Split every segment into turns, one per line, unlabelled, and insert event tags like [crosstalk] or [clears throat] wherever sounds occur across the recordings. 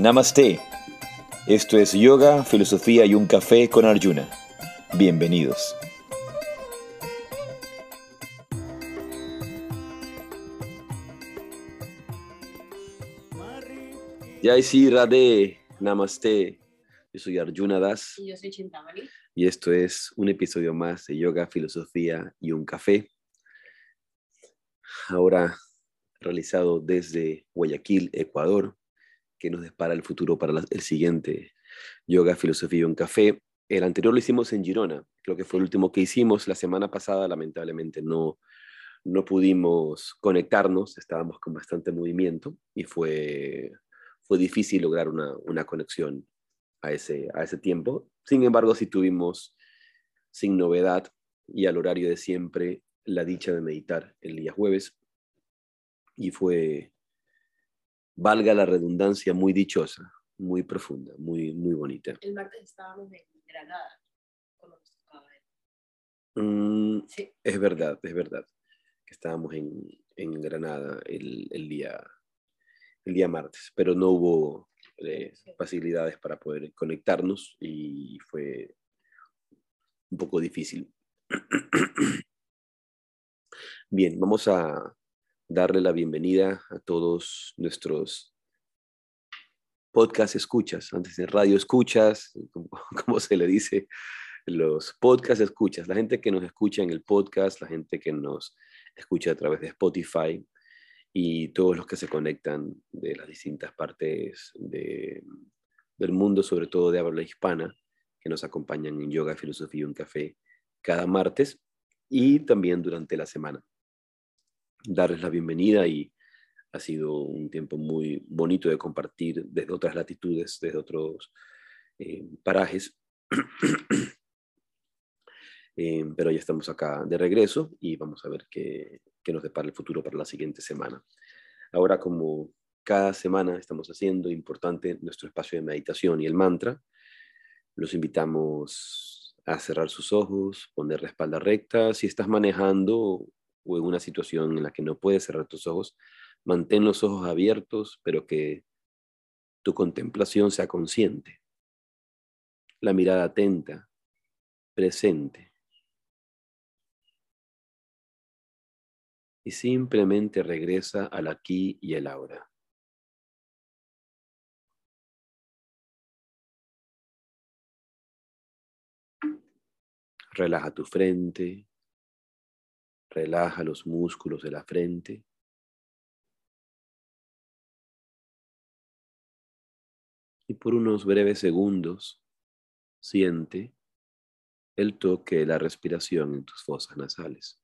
Namaste. Esto es Yoga, Filosofía y un Café con Arjuna. Bienvenidos. Jai Sri Radhe, Namaste. Yo soy Arjuna Das.
Y yo soy Chintamani.
Y esto es un episodio más de Yoga, Filosofía y un Café. Ahora realizado desde Guayaquil, Ecuador, que nos depara el futuro para el siguiente Yoga, Filosofía y un Café. El anterior lo hicimos en Girona, creo que fue el último que hicimos. La semana pasada, lamentablemente, no, no pudimos conectarnos, estábamos con bastante movimiento y fue, fue difícil lograr una, una conexión a ese, a ese tiempo. Sin embargo, sí tuvimos, sin novedad y al horario de siempre, la dicha de meditar el día jueves. Y fue, valga la redundancia, muy dichosa, muy profunda, muy, muy bonita.
El martes estábamos en Granada.
Mm,
Sí.
es verdad, es verdad, que estábamos en, en Granada el, el día, el día martes, pero no hubo eh, facilidades para poder conectarnos y fue un poco difícil. [clears throat] Bien, vamos a darle la bienvenida a todos nuestros podcast escuchas, antes de radio escuchas, [laughs] como, se le dice, los podcast escuchas, la gente que nos escucha en el podcast, la gente que nos escucha a través de Spotify y todos los que se conectan de las distintas partes de- del mundo, sobre todo de habla hispana, que nos acompañan en Yoga, Filosofía y un Café cada martes y también durante la semana. Darles la bienvenida y ha sido un tiempo muy bonito de compartir desde otras latitudes, desde otros eh, parajes. [coughs] Eh, pero ya estamos acá de regreso y vamos a ver qué, qué nos depara el futuro para la siguiente semana. Ahora, como cada semana estamos haciendo importante nuestro espacio de meditación y el mantra, los invitamos a cerrar sus ojos, poner la espalda recta. Si estás manejando o en una situación en la que no puedes cerrar tus ojos, mantén los ojos abiertos, pero que tu contemplación sea consciente. La mirada atenta, presente. Y simplemente regresa al aquí y el ahora. Relaja tu frente, relaja los músculos de la frente. Y por unos breves segundos siente el toque de la respiración en tus fosas nasales.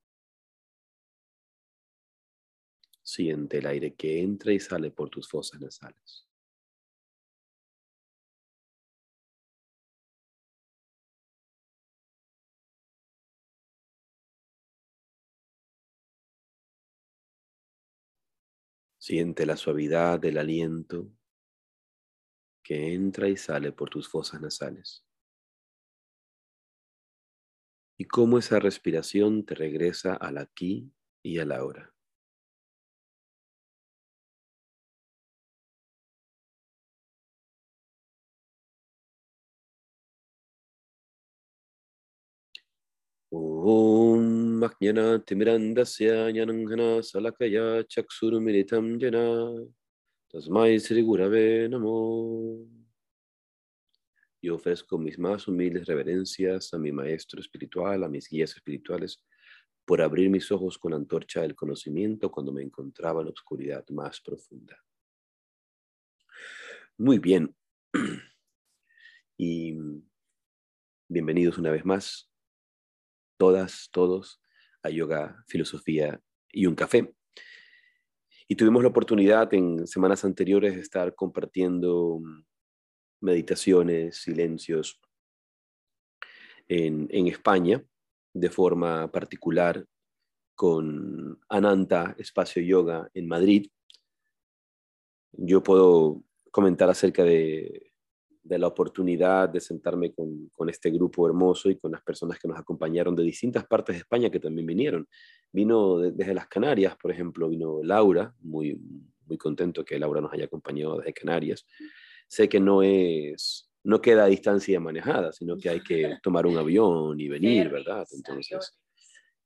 Siente el aire que entra y sale por tus fosas nasales. Siente la suavidad del aliento que entra y sale por tus fosas nasales. Y cómo esa respiración te regresa al aquí y al ahora. Jena Tasmai Sri Gurave Namo. Yo ofrezco mis más humildes reverencias a mi maestro espiritual, a mis guías espirituales, por abrir mis ojos con la antorcha del conocimiento cuando me encontraba en la oscuridad más profunda. Muy bien. [clears throat] Y bienvenidos una vez más, todas, todos, a Yoga, Filosofía y un Café. Y tuvimos la oportunidad en semanas anteriores de estar compartiendo meditaciones, silencios en, en España, de forma particular con Ananta Espacio Yoga en Madrid. Yo puedo comentar acerca de, de la oportunidad de sentarme con, con, este grupo hermoso y con las personas que nos acompañaron de distintas partes de España que también vinieron. Vino de, desde las Canarias, por ejemplo, vino Laura, muy, muy contento que Laura nos haya acompañado desde Canarias. sé que no es, no queda a distancia manejada, sino que hay que tomar un avión y [laughs] venir, ¿verdad? Entonces,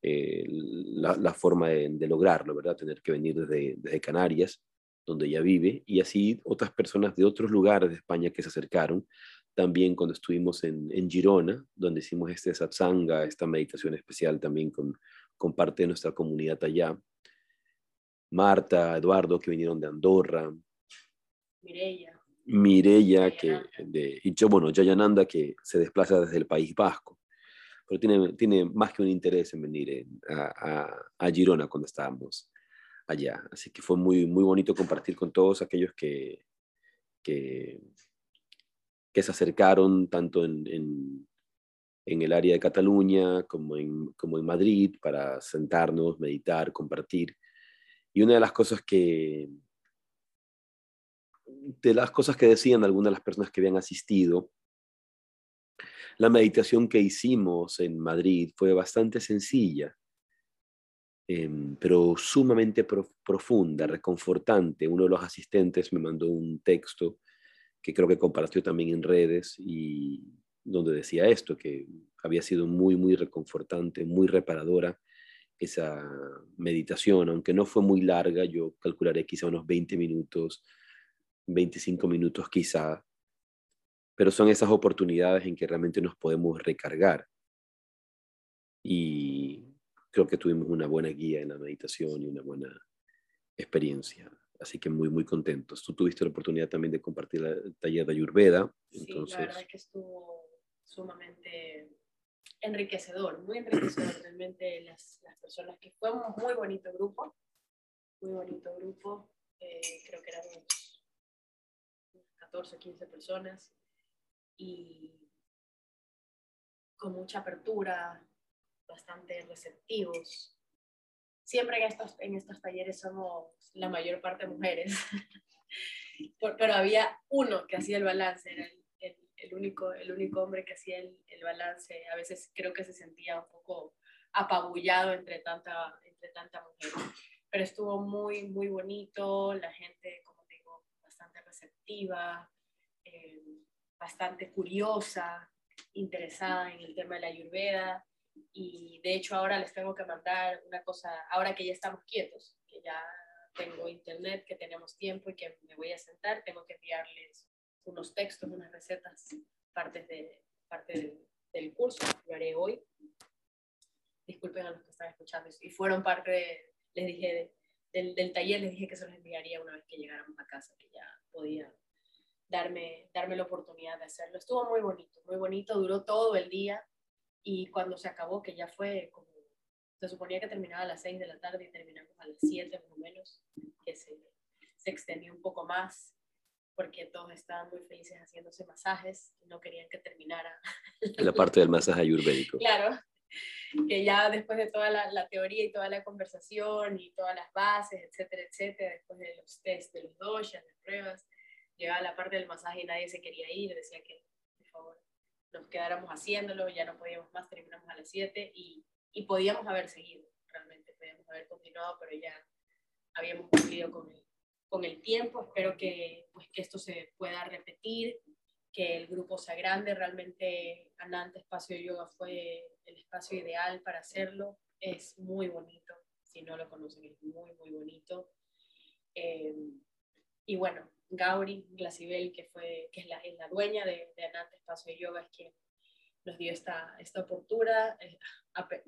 eh, la, forma de, lograrlo, ¿verdad? Tener que venir desde, desde Canarias, donde ella vive, y así otras personas de otros lugares de España que se acercaron, también cuando estuvimos en, en Girona, donde hicimos este satsanga, esta meditación especial también con, con parte de nuestra comunidad allá. Marta, Eduardo, que vinieron de Andorra.
Mireya.
Mireya, que, de, y yo, bueno, Jayananda, que se desplaza desde el País Vasco pero tiene, tiene más que un interés en venir a, a, Girona cuando estábamos allá. Así que fue muy, muy bonito compartir con todos aquellos que, que, se acercaron tanto en, en, en, el área de Cataluña como en, como en Madrid para sentarnos, meditar, compartir. Y una de las cosas que, de las cosas que decían algunas de las personas que habían asistido la meditación que hicimos en Madrid fue bastante sencilla, em, pero sumamente profunda, reconfortante. Uno de los asistentes me mandó un texto que creo que compartió también en redes y donde decía esto, que había sido muy, muy reconfortante, muy reparadora esa meditación, aunque no fue muy larga, yo calcularé quizá unos 20 minutos, 25 minutos quizá, pero son esas oportunidades en que realmente nos podemos recargar. Y creo que tuvimos una buena guía en la meditación y una buena experiencia. Así que muy, muy contentos. Tú tuviste la oportunidad también de compartir el taller de Ayurveda.
Sí, entonces... la verdad es que estuvo sumamente enriquecedor, muy enriquecedor [coughs] realmente las, las personas que un muy bonito grupo, muy bonito grupo, eh, creo que éramos 14 o 15 personas y con mucha apertura, bastante receptivos. Siempre en estos, en estos talleres somos la mayor parte mujeres, [laughs] pero había uno que hacía el balance, era el, el, único, el único hombre que hacía el, el, balance. A veces creo que se sentía un poco apabullado entre tanta, entre tanta mujer, pero estuvo muy, muy bonito, la gente, como digo, bastante receptiva. Eh, bastante curiosa, interesada en el tema de la ayurveda y de hecho ahora les tengo que mandar una cosa, ahora que ya estamos quietos, que ya tengo internet, que tenemos tiempo y que me voy a sentar, tengo que enviarles unos textos, unas recetas, partes, de, parte del curso, lo haré hoy. Disculpen a los que están escuchando y fueron parte, de, les dije, del, del taller, les dije que se los enviaría una vez que llegáramos a casa, que ya podía darme, darme la oportunidad de hacerlo. Estuvo muy bonito, muy bonito, duró todo el día y cuando se acabó, que ya fue como, se suponía que terminaba a las 6 de la tarde y terminamos a las 7 más o menos, que se, se extendió un poco más porque todos estaban muy felices haciéndose masajes y no querían que terminara. [laughs]
La parte del masaje ayurvédico.
Claro, que ya después de toda la, la, teoría y toda la conversación y todas las bases, etcétera, etcétera, después de los test de los doshas, las pruebas, llegaba la parte del masaje y nadie se quería ir, decía que quedáramos haciéndolo, ya no podíamos más, terminamos a las 7 y, y, podíamos haber seguido, realmente podíamos haber continuado, pero ya habíamos cumplido con el, con el tiempo, espero que, pues, que esto se pueda repetir, que el grupo sea grande, realmente Ananta Espacio Yoga fue el espacio ideal para hacerlo, es muy bonito, si no lo conocen es muy, muy bonito. Eh, y bueno, Gauri Glasibel, que, fue, que es, la, dueña de, de Anante Espacio Yoga, es quien nos dio esta, esta apertura, eh,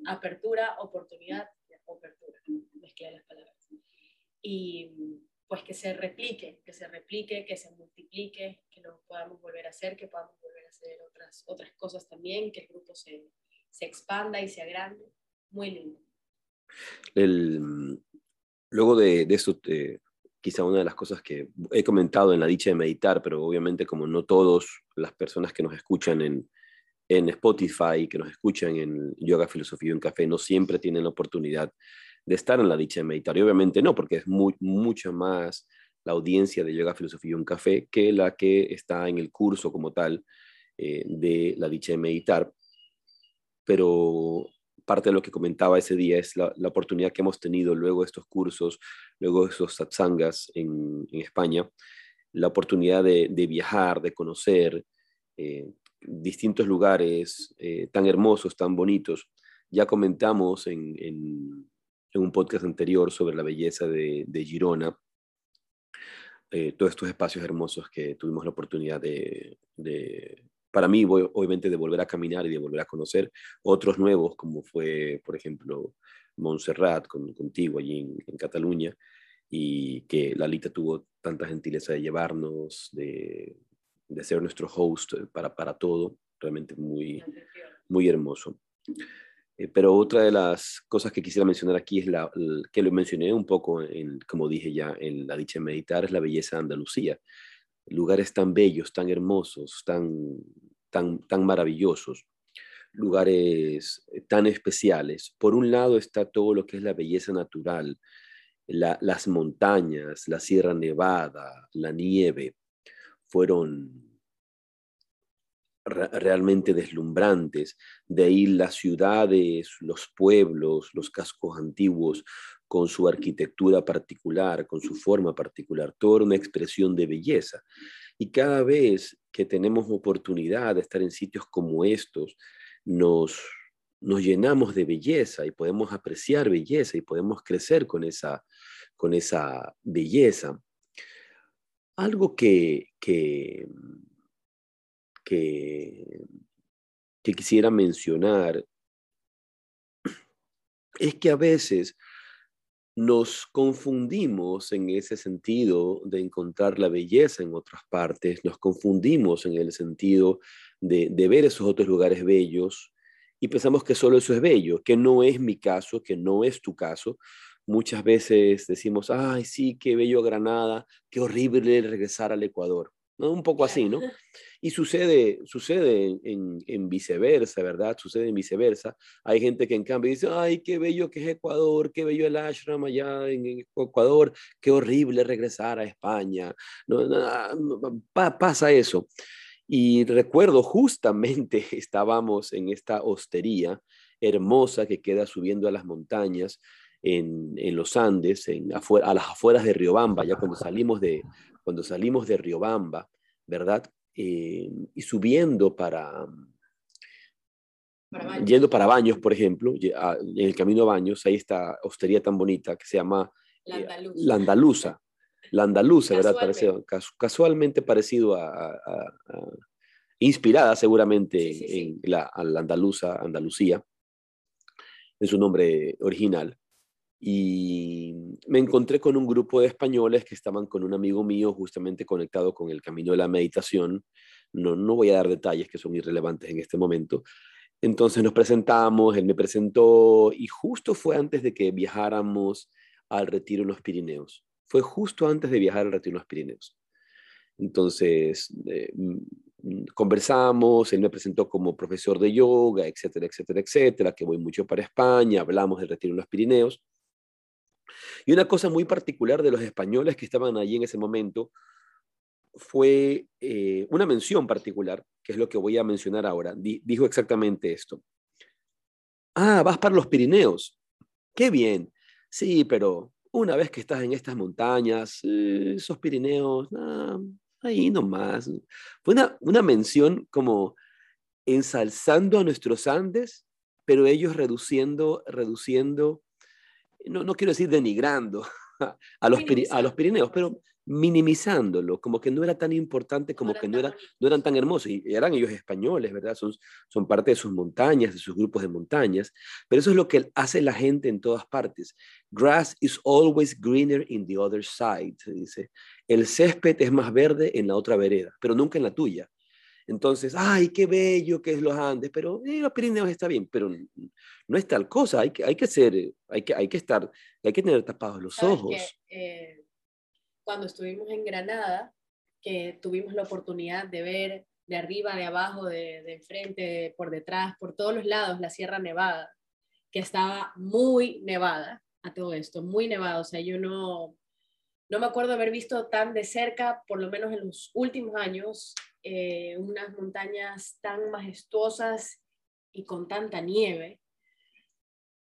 apertura, oportunidad, apertura, mezclé las palabras. Y pues que se replique, que se replique, que se multiplique, que lo podamos volver a hacer, que podamos volver a hacer otras, otras cosas también, que el grupo se, se expanda y se agrande. Muy lindo.
Luego de, de te, quizá una de las cosas que he comentado en la dicha de meditar, pero obviamente como no todas las personas que nos escuchan en, en Spotify, que nos escuchan en Yoga, Filosofía y un Café, no siempre tienen la oportunidad de estar en la dicha de meditar. Y obviamente no, porque es muy, mucha más la audiencia de Yoga, Filosofía y un Café que la que está en el curso como tal eh, de la dicha de meditar. Pero parte de lo que comentaba ese día es la, oportunidad que hemos tenido luego de estos cursos, luego de esos satsangas en, en España, la oportunidad de, viajar, de conocer eh, distintos lugares eh, tan hermosos, tan bonitos. Ya comentamos en, un podcast anterior sobre la belleza de, Girona, eh, todos estos espacios hermosos que tuvimos la oportunidad de, para mí, obviamente, de volver a caminar y de volver a conocer otros nuevos, como fue, por ejemplo, Montserrat con, contigo allí en, Cataluña, y que Lalita tuvo tanta gentileza de llevarnos, de, de ser nuestro host para, para todo, realmente muy, muy hermoso. Eh, pero otra de las cosas que quisiera mencionar aquí es la, que lo mencioné un poco, en, como dije ya, en la dicha meditar, es la belleza de Andalucía. Lugares tan bellos, tan hermosos, tan, tan, maravillosos, lugares tan especiales. Por un lado está todo lo que es la belleza natural, las montañas, la Sierra Nevada, la nieve, fueron realmente deslumbrantes. De ahí las ciudades, los pueblos, los cascos antiguos, con su arquitectura particular, con su forma particular, toda una expresión de belleza. Y cada vez que tenemos oportunidad de estar en sitios como estos, nos, nos llenamos de belleza y podemos apreciar belleza y podemos crecer con esa, con esa belleza. Algo que, que que, quisiera mencionar es que a veces nos confundimos en ese sentido de encontrar la belleza en otras partes, nos confundimos en el sentido de, de, ver esos otros lugares bellos y pensamos que solo eso es bello, que no es mi caso, que no es tu caso. Muchas veces decimos, ay, sí, qué bello Granada, qué horrible regresar al Ecuador. Un poco así, ¿no? [laughs] Y sucede, sucede en, viceversa, ¿verdad? Sucede en viceversa. Hay gente que en cambio dice, ay, qué bello que es Ecuador, qué bello el ashram allá en Ecuador, qué horrible regresar a España. No, pasa eso. Y recuerdo justamente [laughs] estábamos en esta hostería hermosa que queda subiendo a las montañas en, los Andes, en a las afueras de Riobamba, ya cuando salimos de, cuando salimos de Riobamba, ¿verdad? Eh, y subiendo para, yendo para Baños, por ejemplo, en el camino a Baños, hay esta hostería tan bonita que se llama
eh,
La Andaluza. La Andaluza, ¿verdad? casualmente. Parecido a, inspirada seguramente en la, la, Andaluza, Andalucía, en su nombre original y me encontré con un grupo de españoles que estaban con un amigo mío justamente conectado con el camino de la meditación. No, no voy a dar detalles que son irrelevantes en este momento. Entonces nos presentamos, él me presentó y justo fue antes de que viajáramos al retiro en los Pirineos. Fue justo antes de viajar al retiro en los Pirineos. Entonces eh, mm, conversamos, él me presentó como profesor de yoga, etcétera, etcétera, etcétera, que voy mucho para España, hablamos del retiro en los Pirineos. Y una cosa muy particular de los españoles que estaban allí en ese momento fue eh, una mención particular, que es lo que voy a mencionar ahora. dijo exactamente esto. Ah, vas para los Pirineos. Qué bien. Sí, pero una vez que estás en estas montañas, eh, esos Pirineos, ah, ahí nomás. Fue una, una mención como ensalzando a nuestros Andes, pero ellos reduciendo, reduciendo no, quiero decir denigrando [laughs] a los, a los Pirineos, pero minimizándolo, como que no era tan importante, como que no, era, no eran tan hermosos, y eran ellos españoles, ¿verdad? Son, son parte de sus montañas, de sus grupos de montañas, pero eso es lo que hace la gente en todas partes. Grass is always greener in the other side, se dice. El césped es más verde en la otra vereda, pero nunca en la tuya. Entonces, ay, qué bello que es los Andes, pero eh, los Pirineos está bien, pero no es tal cosa, hay que, hay que ser, hay que, hay que estar, hay que tener tapados los ojos.
Eh, cuando estuvimos en Granada, que tuvimos la oportunidad de ver de arriba, de abajo, de, de enfrente, por detrás, por todos los lados, la Sierra Nevada, que estaba muy nevada a todo esto, muy nevada. O sea, yo no, no me acuerdo haber visto tan de cerca, por lo menos en los últimos años, eh, unas montañas tan majestuosas y con tanta nieve.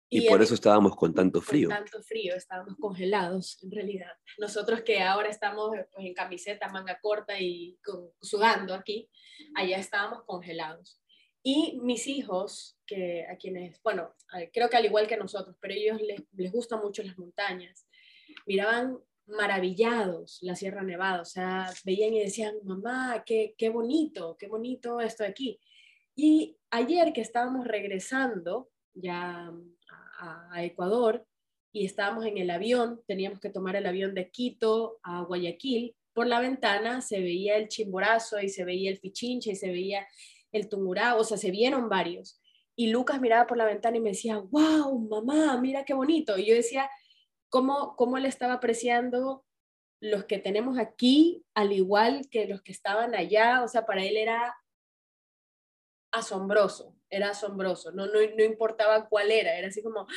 Y, por eso estábamos con tanto frío.
Con tanto frío, estábamos congelados en realidad. Nosotros que ahora estamos pues, en camiseta, manga corta y sudando aquí, allá estábamos congelados. Y mis hijos, que a quienes, bueno, creo que al igual que nosotros, pero ellos les, les gustan mucho las montañas, miraban maravillados la Sierra Nevada, o sea, veían y decían, mamá, qué, qué bonito, qué bonito esto aquí. Y ayer que estábamos regresando ya a, Ecuador y estábamos en el avión, teníamos que tomar el avión de Quito a Guayaquil, por la ventana se veía el chimborazo y se veía el fichinche y se veía el tumurá, o sea, se vieron varios. Y Lucas miraba por la ventana y me decía, wow, mamá, mira qué bonito. Y yo decía, ¿cómo, cómo él estaba apreciando los que tenemos aquí, al igual que los que estaban allá? O sea, para él era asombroso era asombroso, no, no, no, importaba cuál era, era así como,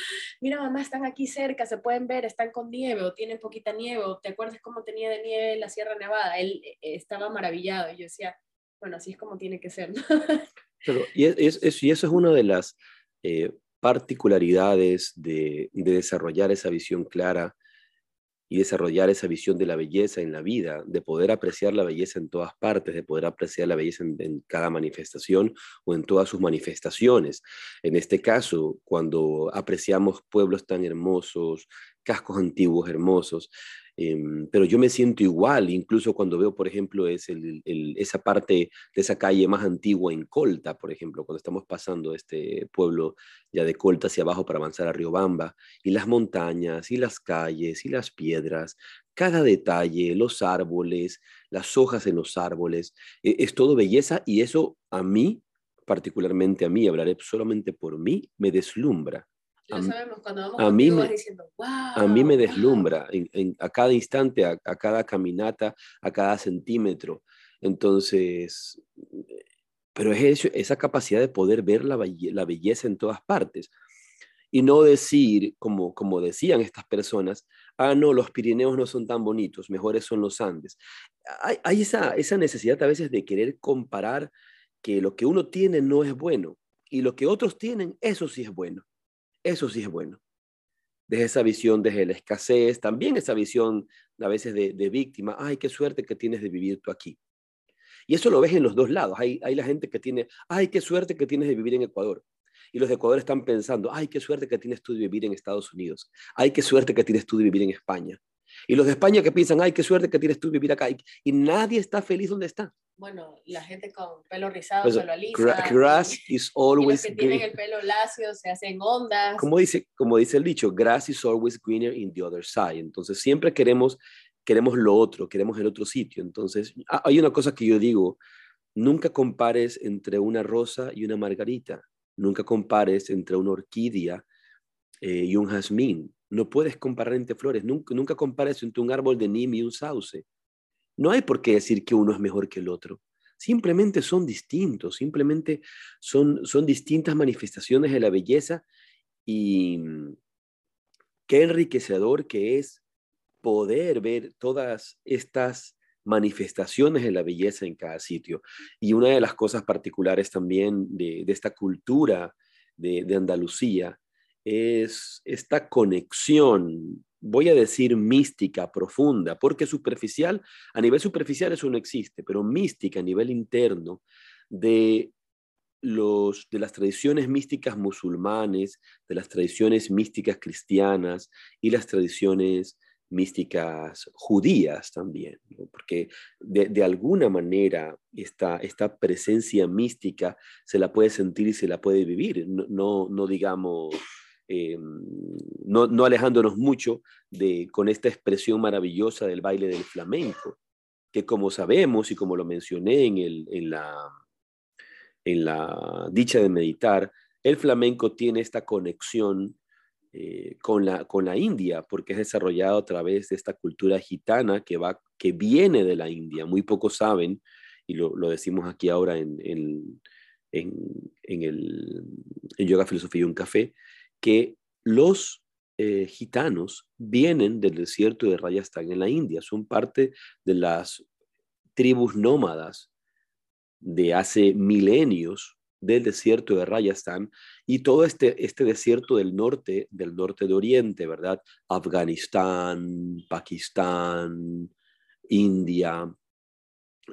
mira mamá, están aquí cerca, se pueden ver, están con nieve o tienen poquita nieve, o te acuerdas cómo tenía de nieve la Sierra Nevada, él eh, estaba maravillado y yo decía, bueno, así es como tiene que ser.
Pero, y, es, y eso es una de las eh, particularidades de, de desarrollar esa visión clara y desarrollar esa visión de la belleza en la vida, de poder apreciar la belleza en todas partes, de poder apreciar la belleza en, cada manifestación o en todas sus manifestaciones. En este caso, cuando apreciamos pueblos tan hermosos, cascos antiguos hermosos, Em, pero yo me siento igual, incluso cuando veo, por ejemplo, es esa parte de esa calle más antigua en Colta, por ejemplo, cuando estamos pasando este pueblo ya de Colta hacia abajo para avanzar a Riobamba, y las montañas, y las calles, y las piedras, cada detalle, los árboles, las hojas en los árboles, e, es todo belleza y eso a mí, particularmente a mí, hablaré solamente por mí, me deslumbra
a, sabemos, cuando vamos a mí me, diciendo, wow,
a mí me deslumbra a cada instante, a, cada caminata, a cada centímetro. Entonces, pero es esa capacidad de poder ver la, la, belleza en todas partes y no decir, como, como decían estas personas, ah, no, los Pirineos no son tan bonitos, mejores son los Andes. Hay, hay esa, esa necesidad a veces de querer comparar que lo que uno tiene no es bueno y lo que otros tienen, eso sí es bueno. Eso sí es bueno. Desde esa visión, desde la escasez, también esa visión a veces de, víctima, ay, qué suerte que tienes de vivir tú aquí. Y eso lo ves en los dos lados. Hay, hay la gente que tiene, ay, qué suerte que tienes de vivir en Ecuador. Y los de Ecuador están pensando, ay, qué suerte que tienes tú de vivir en Estados Unidos. Ay, qué suerte que tienes tú de vivir en España. Y los de España que piensan, ay, qué suerte que tienes tú vivir acá. Y, nadie está feliz donde está.
Bueno, la gente con pelo rizado, pues, pelo liso.
grass [laughs] is always
y los que tienen el pelo lacio se hacen ondas.
Como dice, como dice el dicho, grass is always greener in the other side. Entonces siempre queremos, queremos lo otro, queremos el otro sitio. Entonces hay una cosa que yo digo, nunca compares entre una rosa y una margarita. Nunca compares entre una orquídea eh, y un jazmín no puedes comparar entre flores, nunca, compares entre un árbol de nim y un sauce. No hay por qué decir que uno es mejor que el otro. Simplemente son distintos, simplemente son, son distintas manifestaciones de la belleza y mm, qué enriquecedor que es poder ver todas estas manifestaciones de la belleza en cada sitio. Y una de las cosas particulares también de, esta cultura de Andalucía es esta conexión, voy a decir mística, profunda, porque superficial, a nivel superficial eso no existe, pero mística a nivel interno de los, de las tradiciones místicas musulmanes, de las tradiciones místicas cristianas y las tradiciones místicas judías también, porque de, alguna manera esta, esta presencia mística se la puede sentir y se la puede vivir, no, no digamos eh, no, no, alejándonos mucho de, con esta expresión maravillosa del baile del flamenco, que como sabemos y como lo mencioné en, el, en, la, en la dicha de meditar, el flamenco tiene esta conexión eh, con, la, con la India, porque es desarrollado a través de esta cultura gitana que, va, que viene de la India. Muy pocos saben, y lo, lo decimos aquí ahora en, en, en, en el en Yoga, Filosofía y un Café, que los eh, gitanos vienen del desierto de Rajasthan en la India, son parte de las tribus nómadas de hace milenios del desierto de Rajasthan y todo este, este desierto del norte, del norte de Oriente, ¿verdad? Afganistán, Pakistán, India,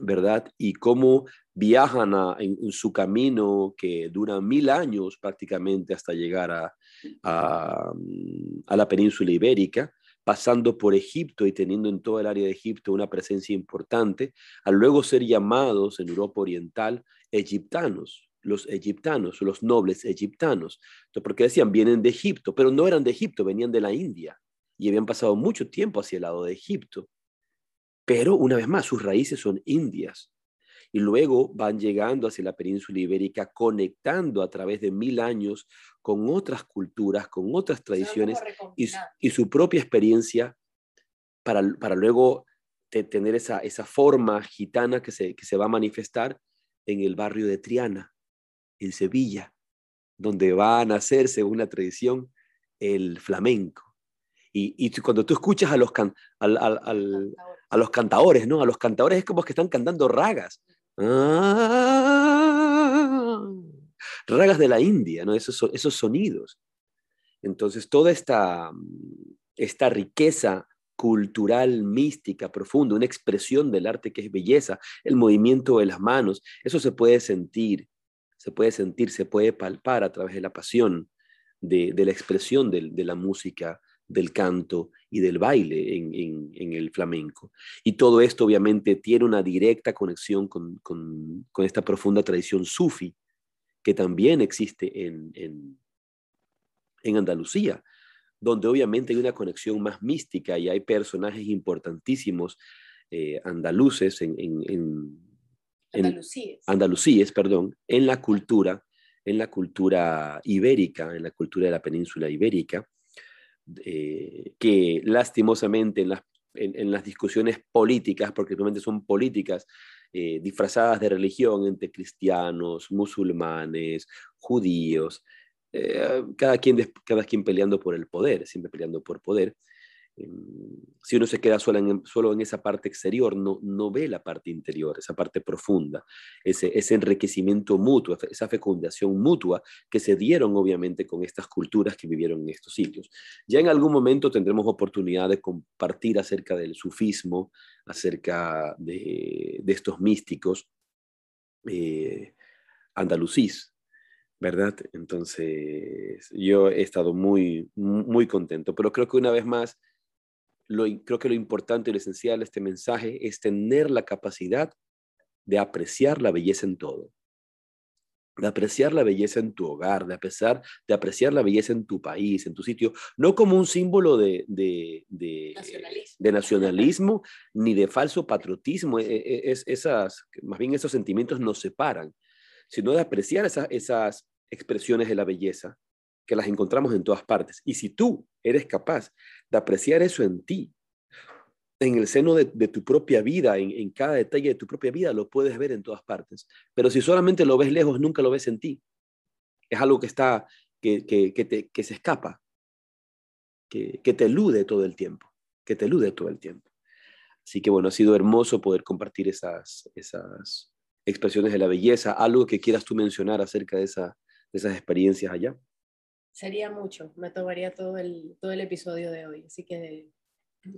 ¿verdad? Y cómo viajan en, su camino que dura mil años prácticamente hasta llegar a, a, la península ibérica, pasando por Egipto y teniendo en todo el área de Egipto una presencia importante, al luego ser llamados en Europa Oriental egiptanos, los egiptanos, los nobles egiptanos. porque decían, vienen de Egipto, pero no eran de Egipto, venían de la India y habían pasado mucho tiempo hacia el lado de Egipto. Pero una vez más, sus raíces son indias. Y luego van llegando hacia la península ibérica, conectando a través de mil años con otras culturas, con otras tradiciones y, su propia experiencia para, para luego tener esa, esa forma gitana que se, que se va a manifestar en el barrio de Triana, en Sevilla, donde va a nacer, según la tradición, el flamenco. Y, y cuando tú escuchas a los, al, al, a los cantadores, ¿no? A los cantadores es como que están cantando ragas. Ah, ragas de la India, ¿no? Esos, sonidos. Entonces, toda esta riqueza cultural, mística, profunda, una expresión del arte que es belleza, el movimiento de las manos, eso se puede sentir, se puede sentir, se puede palpar a través de la pasión, de, la expresión de la música del canto y del baile en, el flamenco. Y todo esto obviamente tiene una directa conexión con, esta profunda tradición sufi que también existe en, en, Andalucía, donde obviamente hay una conexión más mística y hay personajes importantísimos eh, andaluces en,
Andalucíes.
Andalucíes, perdón, en la cultura, en la cultura ibérica, en la cultura de la península ibérica, eh, que lastimosamente en las, en, las, discusiones políticas, porque realmente son políticas eh, disfrazadas de religión entre cristianos, musulmanes, judíos, eh, cada, quien, cada quien peleando por el poder, siempre peleando por poder, si uno se queda solo en, solo en esa parte exterior, no, no ve la parte interior, esa parte profunda, ese, ese enriquecimiento mutuo, esa fecundación mutua que se dieron obviamente con estas culturas que vivieron en estos sitios. Ya en algún momento tendremos oportunidad de compartir acerca del sufismo, acerca de, de estos místicos eh, andalucís, ¿verdad? Entonces, yo he estado muy, muy contento, pero creo que una vez más, creo que lo importante y lo esencial de este mensaje es tener la capacidad de apreciar la belleza en todo, de apreciar la belleza en tu hogar, de, apreciar, de apreciar la belleza en tu país, en tu sitio, no como un símbolo de, de, nacionalismo. ni de falso patriotismo, e, e, es, esas, más bien esos sentimientos nos separan, sino de apreciar esas, esas expresiones de la belleza que las encontramos en todas partes. Y si tú eres capaz de apreciar eso en ti, en el seno de, tu propia vida, en, cada detalle de tu propia vida, lo puedes ver en todas partes. Pero si solamente lo ves lejos, nunca lo ves en ti. Es algo que está, que, que, que se escapa, que, te elude todo el tiempo, que te elude todo el tiempo. Así que bueno, ha sido hermoso poder compartir esas, esas expresiones de la belleza. Algo que quieras tú mencionar acerca de, esa, de esas experiencias allá
sería mucho, me tomaría todo el, todo el episodio de hoy, así que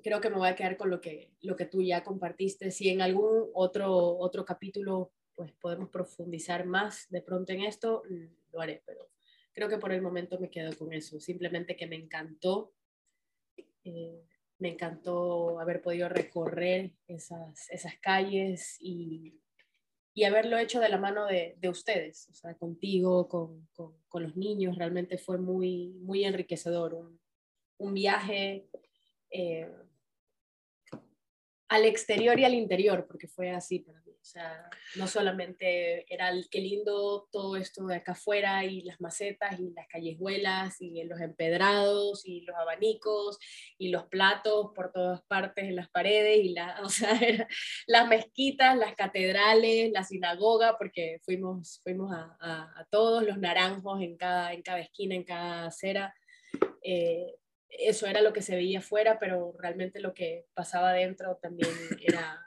creo que me voy a quedar con lo que, lo que tú ya compartiste. Si en algún otro, otro capítulo pues podemos profundizar más de pronto en esto, lo haré, pero creo que por el momento me quedo con eso. Simplemente que me encantó, eh, me encantó haber podido recorrer esas, esas calles y y haberlo hecho de la mano de, de ustedes, o sea, contigo, con, con, los niños, realmente fue muy, muy enriquecedor, un, un viaje eh, al exterior y al interior, porque fue así para. O sea, no solamente era el qué lindo todo esto de acá afuera y las macetas y las callejuelas y los empedrados y los abanicos y los platos por todas partes en las paredes y la, [laughs] o sea, las mezquitas, las catedrales, la sinagoga, porque fuimos, fuimos a, a, todos los naranjos en cada, en cada esquina, en cada acera. Eh, eso era lo que se veía afuera, pero realmente lo que pasaba adentro también era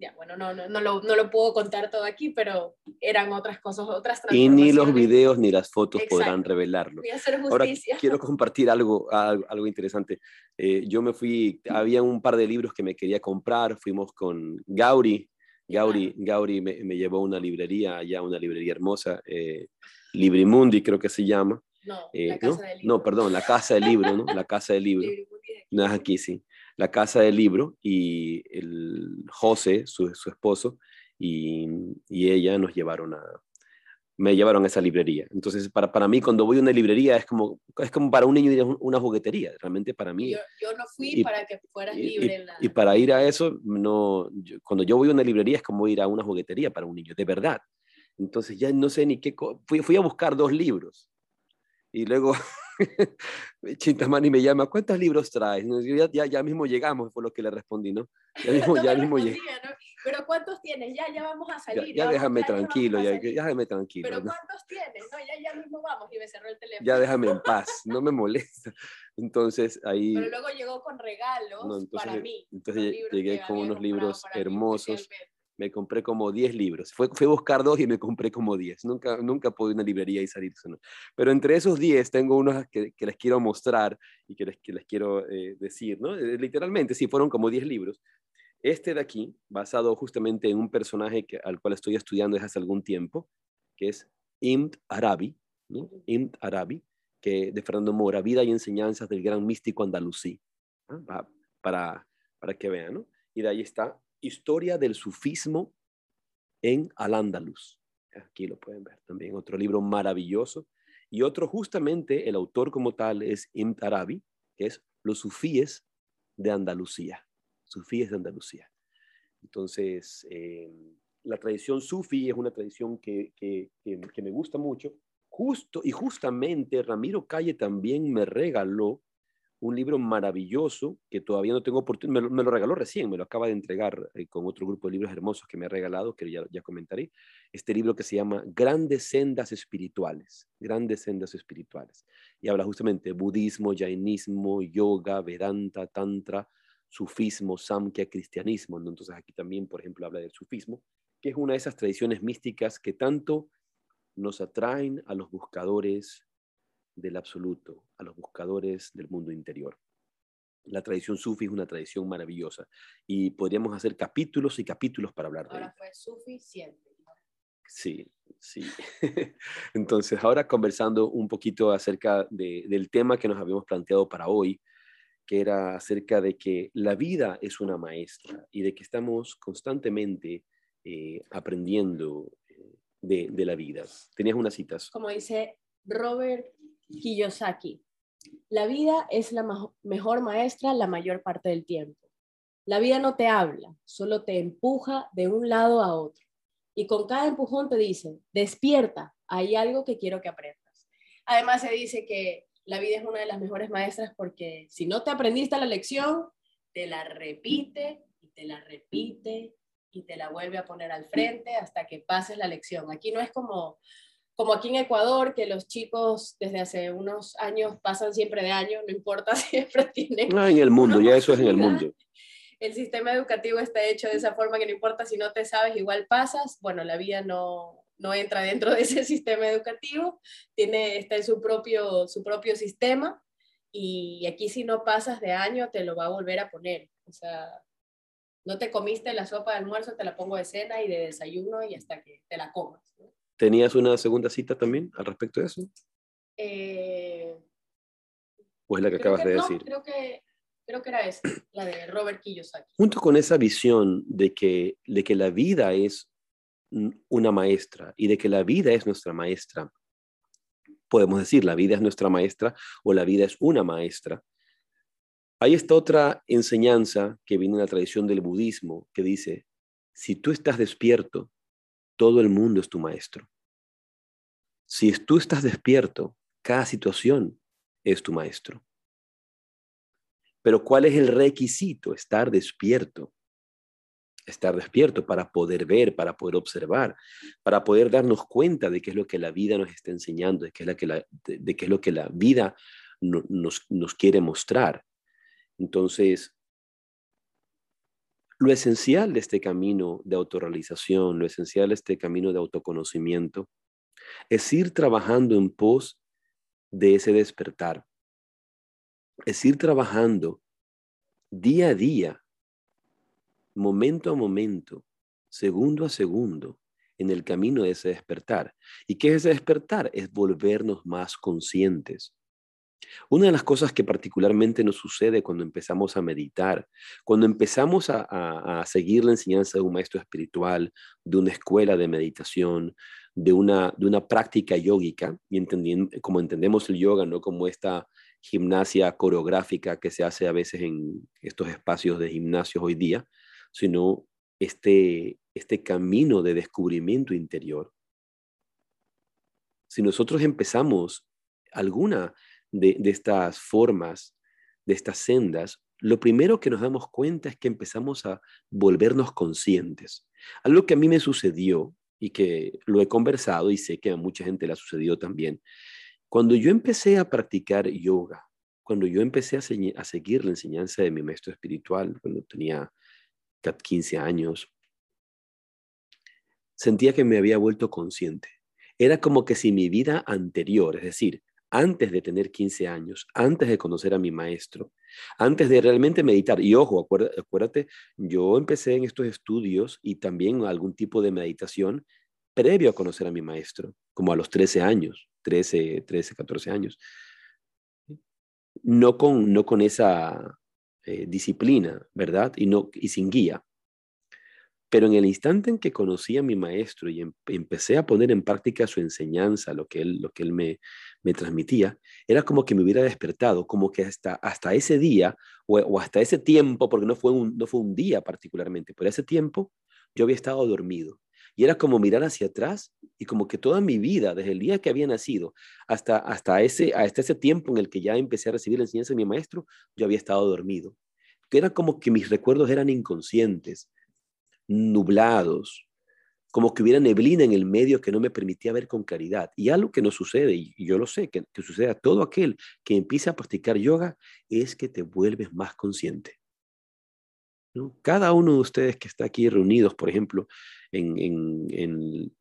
ya, bueno, no, no, no, lo, no lo puedo contar todo aquí, pero eran otras cosas, otras
Y ni los videos ni las fotos podrán revelarlo.
Voy a hacer
Ahora
justicia.
quiero compartir algo, algo, interesante. Eh, yo me fui, había un par de libros que me quería comprar, fuimos con Gauri. Gauri, Gauri me, me llevó a una librería, allá una librería hermosa, eh, Librimundi creo que se llama.
No,
Eh,
la
¿no?
casa del libro.
no, perdón, la Casa del Libro, ¿no? La Casa del [laughs] Libro. No es aquí, sí. La Casa del Libro y el José, su, su esposo, y, y ella nos llevaron a, me llevaron a esa librería. Entonces, para, para mí, cuando voy a una librería, es como, es como para un niño ir a un- una juguetería. Realmente para mí,
Yo, yo no fui
Y-
para que fueras
y,
libre
y-
en la...
y para ir a eso, no, yo- cuando yo voy a una librería es como ir a una juguetería para un niño, de verdad. Entonces ya no sé ni qué, fui, fui a buscar dos libros. Y luego [laughs] Chintamani me llama, ¿cuántos libros traes? Ya, ya, ya mismo llegamos, fue lo que le respondí, ¿no? Ya mismo, ya mismo [laughs] llegué.
¿no? Pero ¿cuántos tienes? Ya, ya vamos a salir.
ya déjame
vamos
tranquilo, ya, déjame tranquilo.
Pero
¿no?
¿cuántos tienes? No, ya, ya mismo vamos. Y me cerró el teléfono.
Ya déjame en paz, no me molesta. Entonces ahí,
Pero luego llegó con regalos
No, entonces-
para mí.
entonces llegué con unos libros
mí
hermosos.
especialmente.
Me compré como 10 libros. Fue, fui a buscar dos y me compré como 10. Nunca, nunca pude ir a una librería y salir. ¿no? Pero entre esos 10 tengo unos que, que les quiero mostrar y que les, que les quiero eh, decir. ¿no? Eh, Literalmente, sí, fueron como 10 libros. Este de aquí, basado justamente en un personaje que, al cual estoy estudiando desde hace algún tiempo, que es Imt Arabi, ¿no? Arabi, que de Fernando Mora, Vida y Enseñanzas del Gran Místico Andalusí, ¿no? Pa- para, para que vean. ¿no? Y de ahí está Historia del Sufismo en Al-Ándalus. Aquí lo pueden ver también, otro libro maravilloso. Y otro, justamente, el autor como tal es Imt Arabi, que es Los Sufíes de Andalucía. Sufíes de Andalucía. Entonces, eh, la tradición sufi es una tradición que, que, que, que me gusta mucho. Justo y justamente Ramiro Calle también me regaló un libro maravilloso que todavía no tengo oportunidad, me, me lo regaló recién, me lo acaba de entregar eh, con otro grupo de libros hermosos que me ha regalado, que ya, ya comentaré, este libro que se llama Grandes Sendas Espirituales, Grandes Sendas Espirituales, y habla justamente de budismo, jainismo, yoga, vedanta, tantra, sufismo, samkhya, cristianismo, ¿no? entonces aquí también, por ejemplo, habla del sufismo, que es una de esas tradiciones místicas que tanto nos atraen a los buscadores del absoluto, a los buscadores del mundo interior. La tradición sufi es una tradición maravillosa y podríamos hacer capítulos y capítulos para hablar de
Ahora
ella.
fue suficiente.
Sí, sí. [laughs] Entonces, ahora conversando un poquito acerca de- del tema que nos habíamos planteado para hoy, que era acerca de que la vida es una maestra y de que estamos constantemente eh, aprendiendo eh, de, de la vida. Tenías unas citas.
Como dice Robert Kiyosaki, la vida es la mejor maestra la mayor parte del tiempo. La vida no te habla, solo te empuja de un lado a otro. Y con cada empujón te dice, despierta, hay algo que quiero que aprendas. Además se dice que la vida es una de las mejores maestras porque si no te aprendiste la lección, te la repite y te la repite y te la vuelve a poner al frente hasta que pases la lección. Aquí no es como como aquí en Ecuador, que los chicos desde hace unos años pasan siempre de año, no importa, [laughs] siempre tienen.
Ah, en el mundo, ya eso es en el mundo. [laughs]
El sistema educativo está hecho de esa forma que no importa si no te sabes, igual pasas. Bueno, la vida no, no entra dentro de ese [laughs] sistema educativo, tiene, está en su propio, su propio sistema y aquí si no pasas de año te lo va a volver a poner. O sea, no te comiste la sopa de almuerzo, te la pongo de cena y de desayuno y hasta que te la comas. ¿no?
¿Tenías una segunda cita también al respecto de eso?
Eh,
¿O es la que acabas
que
de
no,
decir?
Creo que, creo que era esa, la de Robert Kiyosaki.
Junto con esa visión de que, de que la vida es una maestra y de que la vida es nuestra maestra, podemos decir, la vida es nuestra maestra o la vida es una maestra. Hay esta otra enseñanza que viene en la tradición del budismo que dice, si tú estás despierto, todo el mundo es tu maestro. Si tú estás despierto, cada situación es tu maestro. Pero ¿cuál es el requisito? Estar despierto. Estar despierto para poder ver, para poder observar, para poder darnos cuenta de qué es lo que la vida nos está enseñando, de qué es, la que la, de, de qué es lo que la vida no, nos, nos quiere mostrar. Entonces, Lo esencial de este camino de autorrealización, lo esencial de este camino de autoconocimiento, es ir trabajando en pos de ese despertar. Es ir trabajando día a día, momento a momento, segundo a segundo, en el camino de ese despertar. ¿Y qué es ese despertar? Es volvernos más conscientes. Una de las cosas que particularmente nos sucede cuando empezamos a meditar, cuando empezamos a, seguir la enseñanza de un maestro espiritual, de una escuela de meditación, de una, de una práctica yógica, y entendiendo, como entendemos el yoga, no como esta gimnasia coreográfica que se hace a veces en estos espacios de gimnasios hoy día, sino este, este camino de descubrimiento interior. Si nosotros empezamos alguna de, estas formas, de estas sendas, lo primero que nos damos cuenta es que empezamos a volvernos conscientes. Algo que a mí me sucedió y que lo he conversado y sé que a mucha gente le ha sucedido también. Cuando yo empecé a practicar yoga, cuando yo empecé a, a seguir la enseñanza de mi maestro espiritual, cuando tenía 15 años, sentía que me había vuelto consciente. Era como que si mi vida anterior, es decir, antes de tener 15 años, antes de conocer a mi maestro, antes de realmente meditar. Y ojo, acuérdate, yo empecé en estos estudios y también algún tipo de meditación previo a conocer a mi maestro, como a los 13 años, 13, 13 14 años. No con, no con esa eh, disciplina, ¿verdad? Y, no, y sin guía. Pero en el instante en que conocí a mi maestro y em, empecé a poner en práctica su enseñanza, lo que él, lo que él me, me transmitía, era como que me hubiera despertado, como que hasta, hasta ese día o, hasta ese tiempo, porque no fue, un, no fue un día particularmente, pero ese tiempo yo había estado dormido. Y era como mirar hacia atrás y como que toda mi vida, desde el día que había nacido hasta, hasta, ese, hasta ese tiempo en el que ya empecé a recibir la enseñanza de mi maestro, yo había estado dormido. Que era como que mis recuerdos eran inconscientes nublados, como que hubiera neblina en el medio que no me permitía ver con claridad. Y algo que no sucede, y yo lo sé, que, sucede a todo aquel que empieza a practicar yoga, es que te vuelves más consciente. Cada uno de ustedes que está aquí reunidos, por ejemplo, en, en,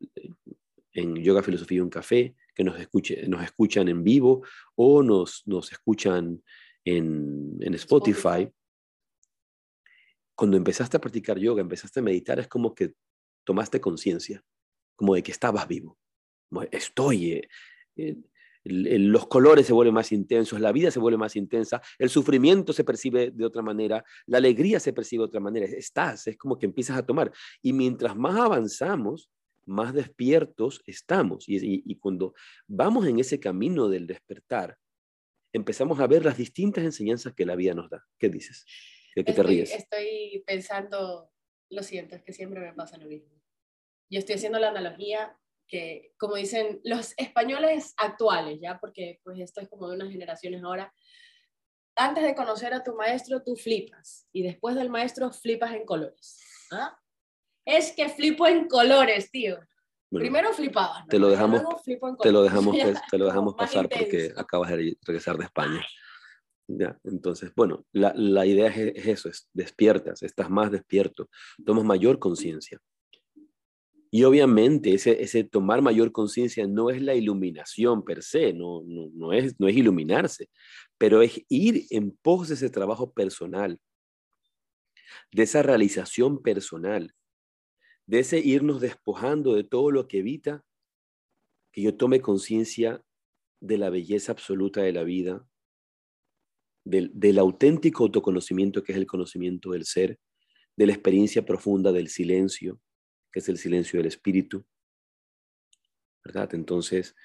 en, Yoga Filosofía y un Café, que nos, escuche, nos escuchan en vivo o nos, nos escuchan en, en Spotify, cuando empezaste a practicar yoga, empezaste a meditar, es como que tomaste conciencia, como de que estabas vivo. estoy, eh, eh, los colores se vuelven más intensos, la vida se vuelve más intensa, el sufrimiento se percibe de otra manera, la alegría se percibe de otra manera. Estás, es como que empiezas a tomar. Y mientras más avanzamos, más despiertos estamos. Y cuando vamos en ese camino del despertar, empezamos a ver las distintas enseñanzas que la vida nos da. ¿Qué dices? ¿De qué te ríes?
Estoy pensando lo siguiente, es que siempre me pasa lo mismo. Yo estoy haciendo la analogía que, como dicen los españoles actuales, ya, porque pues esto es como de unas generaciones ahora, antes de conocer a tu maestro, tú flipas, y después del maestro, flipas en colores. ¿Ah? Es que flipo en colores, tío. Primero flipaba.
Te lo dejamos, [laughs] te lo dejamos, te lo dejamos pasar porque acabas de regresar de España. Entonces, bueno, la, la idea es, eso, es despiertas, estás más despierto, tomas mayor conciencia. Y obviamente ese, ese tomar mayor conciencia no es la iluminación per se, no, no, no, es, no es iluminarse, pero es ir en pos de ese trabajo personal, de esa realización personal, de ese irnos despojando de todo lo que evita que yo tome conciencia de la belleza absoluta de la vida, del, auténtico autoconocimiento que es el conocimiento del ser, de la experiencia profunda del silencio, que es el silencio del espíritu. ¿Verdad? Entonces,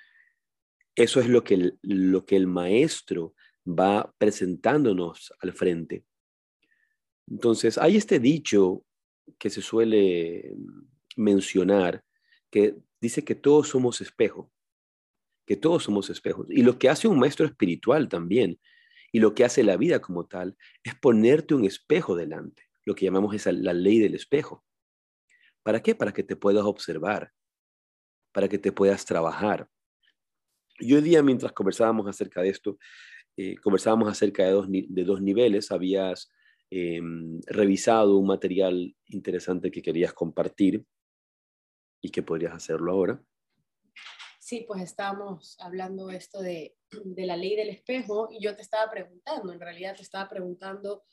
eso es lo que el, lo que el maestro va presentándonos al frente. Entonces, hay este dicho que se suele mencionar, que dice que todos somos espejo, que todos somos espejos. Y lo que hace un maestro espiritual también y lo que hace la vida como tal es ponerte un espejo delante, lo que llamamos esa, la ley del espejo. ¿Para qué? Para que te puedas observar, para que te puedas trabajar. Y hoy día, mientras conversábamos acerca de esto, eh, conversábamos acerca de dos, de dos niveles. Habías em, revisado un material interesante que querías compartir y que podrías hacerlo ahora.
Sí, pues estábamos hablando esto de, de la ley del espejo y yo te estaba preguntando, en realidad te estaba preguntando,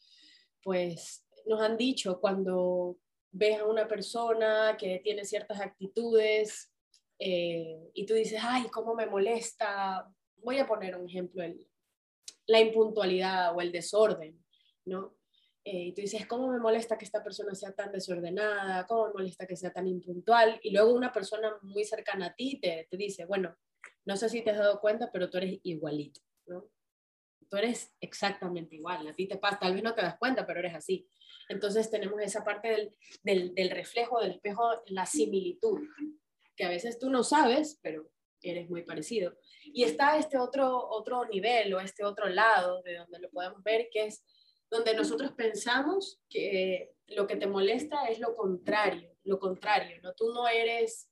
pues nos han dicho cuando ves a una persona que tiene ciertas actitudes eh, y tú dices, ay, ¿cómo me molesta? Voy a poner un ejemplo, el, la impuntualidad o el desorden, ¿no? Eh, y tú dices, ¿cómo me molesta que esta persona sea tan desordenada? ¿Cómo me molesta que sea tan impuntual? Y luego una persona muy cercana a ti te, te dice, bueno, no sé si te has dado cuenta, pero tú eres igualito, ¿no? Tú eres exactamente igual, a ti te pasa, tal vez no te das cuenta, pero eres así. Entonces tenemos esa parte del, del, del reflejo, del espejo, la similitud, que a veces tú no sabes, pero eres muy parecido. Y está este otro, otro nivel o este otro lado de donde lo podemos ver, que es donde nosotros pensamos que lo que te molesta es lo contrario, lo contrario, ¿no? Tú no eres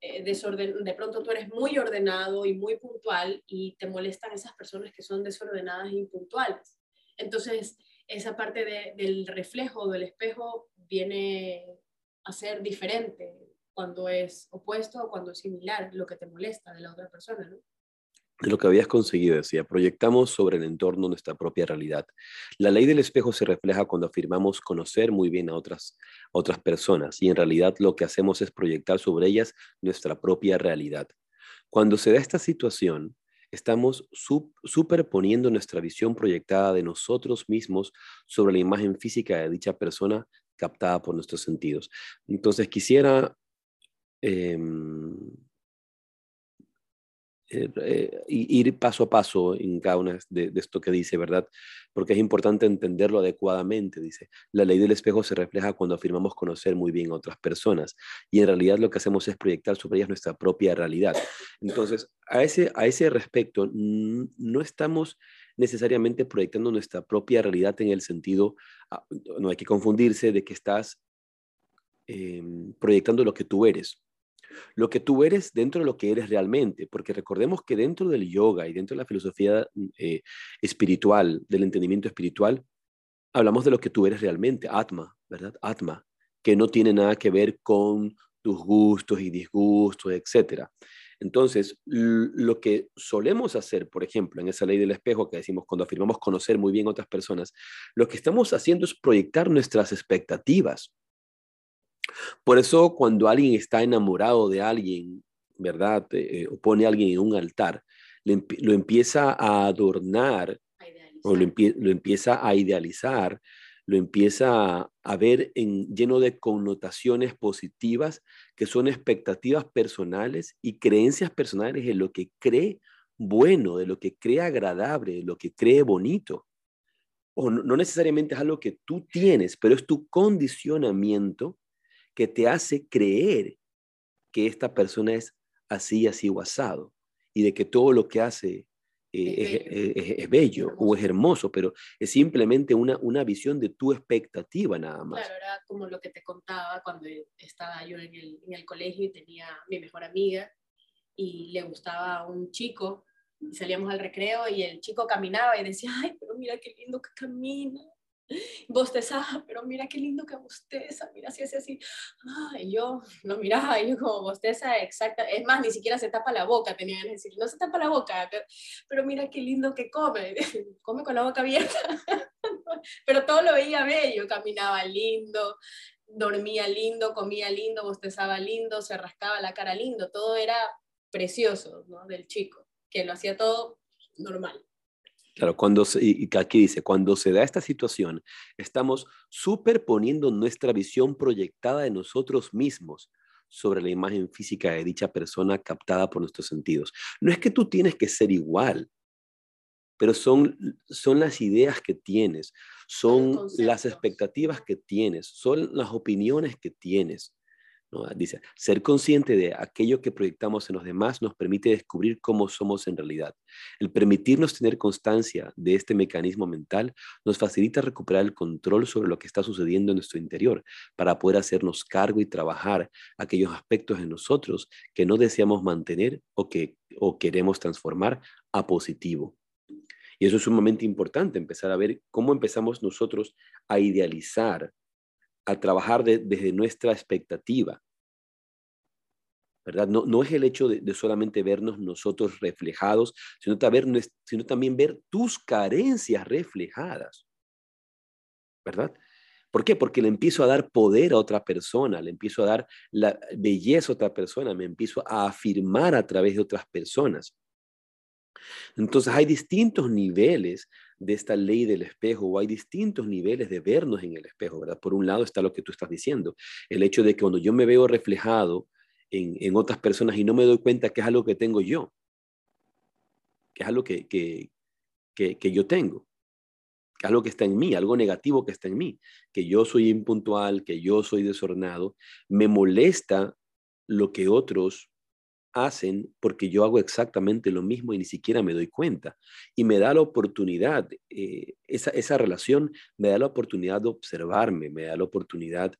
eh, desorden, de pronto tú eres muy ordenado y muy puntual y te molestan esas personas que son desordenadas e impuntuales. Entonces, esa parte del reflejo del espejo viene a ser diferente cuando es opuesto o cuando es similar lo que te molesta de la otra persona, ¿no?
De lo que habías conseguido, decía, proyectamos sobre el entorno nuestra propia realidad. La ley del espejo se refleja cuando afirmamos conocer muy bien a otras, otras personas y en realidad lo que hacemos es proyectar sobre ellas nuestra propia realidad. Cuando se da esta situación, estamos superponiendo nuestra visión proyectada de nosotros mismos sobre la imagen física de dicha persona captada por nuestros sentidos. Entonces quisiera em, eh, eh, ir paso a paso en cada una de, esto que dice, ¿verdad? Porque es importante entenderlo adecuadamente, dice. La ley del espejo se refleja cuando afirmamos conocer muy bien a otras personas y en realidad lo que hacemos es proyectar sobre ellas nuestra propia realidad. Entonces, a ese, a ese respecto, no estamos necesariamente proyectando nuestra propia realidad en el sentido, ah, no hay que confundirse de que estás em, proyectando lo que tú eres lo que tú eres dentro de lo que eres realmente, porque recordemos que dentro del yoga y dentro de la filosofía mm, eh, espiritual, del entendimiento espiritual, hablamos de lo que tú eres realmente, Atma, ¿verdad? Atma, que no tiene nada que ver con tus gustos y disgustos, etc. Entonces, lo que solemos hacer, por ejemplo, en esa ley del espejo que decimos cuando afirmamos conocer muy bien a otras personas, lo que estamos haciendo es proyectar nuestras expectativas. Por eso cuando alguien está enamorado de alguien, ¿verdad? Eh, o pone a alguien en un altar, lo empieza a adornar o lo, empieza a idealizar, lo empieza a, ver en, lleno de connotaciones positivas que son expectativas personales y creencias personales en lo que cree bueno, de lo que cree agradable, de lo que cree bonito. O no necesariamente es algo que tú tienes, pero es tu condicionamiento que te hace creer que esta persona es así, así o asado, y de que todo lo que hace eh, es, bello, o es hermoso, pero es simplemente una, una visión de tu expectativa nada más.
Claro, era como lo que te contaba cuando estaba yo en el, en el colegio y tenía mi mejor amiga y le gustaba un chico y salíamos al recreo y el chico caminaba y decía, ay, pero mira qué lindo que camina [laughs] bostezaba, pero mira qué lindo que bosteza, mira si hace así. Y yo lo miraba [laughs] y yo como bosteza exacta, es más, ni siquiera se tapa la boca, tenía que decir, no se tapa la boca, pero, mira qué lindo que come, [laughs] come con la boca abierta, pero todo lo veía bello, caminaba lindo, dormía lindo, comía lindo, bostezaba lindo, se rascaba la cara lindo, todo era precioso ¿no? del chico, que lo hacía todo normal.
Claro, cuando y aquí dice, cuando se da esta situación, estamos superponiendo nuestra visión proyectada de nosotros mismos sobre la imagen física de dicha persona captada por nuestros sentidos. No es que tú tienes que ser igual, pero son, son las ideas que tienes, son las expectativas que tienes, son las opiniones que tienes. Dice, ser consciente de aquello que proyectamos en los demás nos permite descubrir cómo somos en realidad. El permitirnos tener constancia de este mecanismo mental nos facilita recuperar el control sobre lo que está sucediendo en nuestro interior para poder hacernos cargo y trabajar aquellos aspectos en nosotros que no deseamos mantener o que o queremos transformar a positivo. Y eso es sumamente importante, empezar a ver cómo empezamos nosotros a idealizar, a trabajar desde nuestra expectativa. ¿Verdad? No, no es el hecho de, solamente vernos nosotros reflejados, sino, sino también ver tus carencias reflejadas, ¿verdad? ¿Por qué? Porque le empiezo a dar poder a otra persona, le empiezo a dar la belleza a otra persona, me empiezo a afirmar a través de otras personas. Entonces hay distintos niveles de esta ley del espejo o hay distintos niveles de vernos en el espejo, ¿verdad? Por un lado está lo que tú estás diciendo, el hecho de que cuando yo me veo reflejado en, otras personas y no me doy cuenta que es algo que tengo yo, que es algo que, que, que, yo tengo, que es algo que está en mí, algo negativo que está en mí, que yo soy impuntual, que yo soy desordenado, me molesta lo que otros hacen porque yo hago exactamente lo mismo y ni siquiera me doy cuenta. Y me da la oportunidad, eh, esa, esa, relación me da la oportunidad de observarme, me da la oportunidad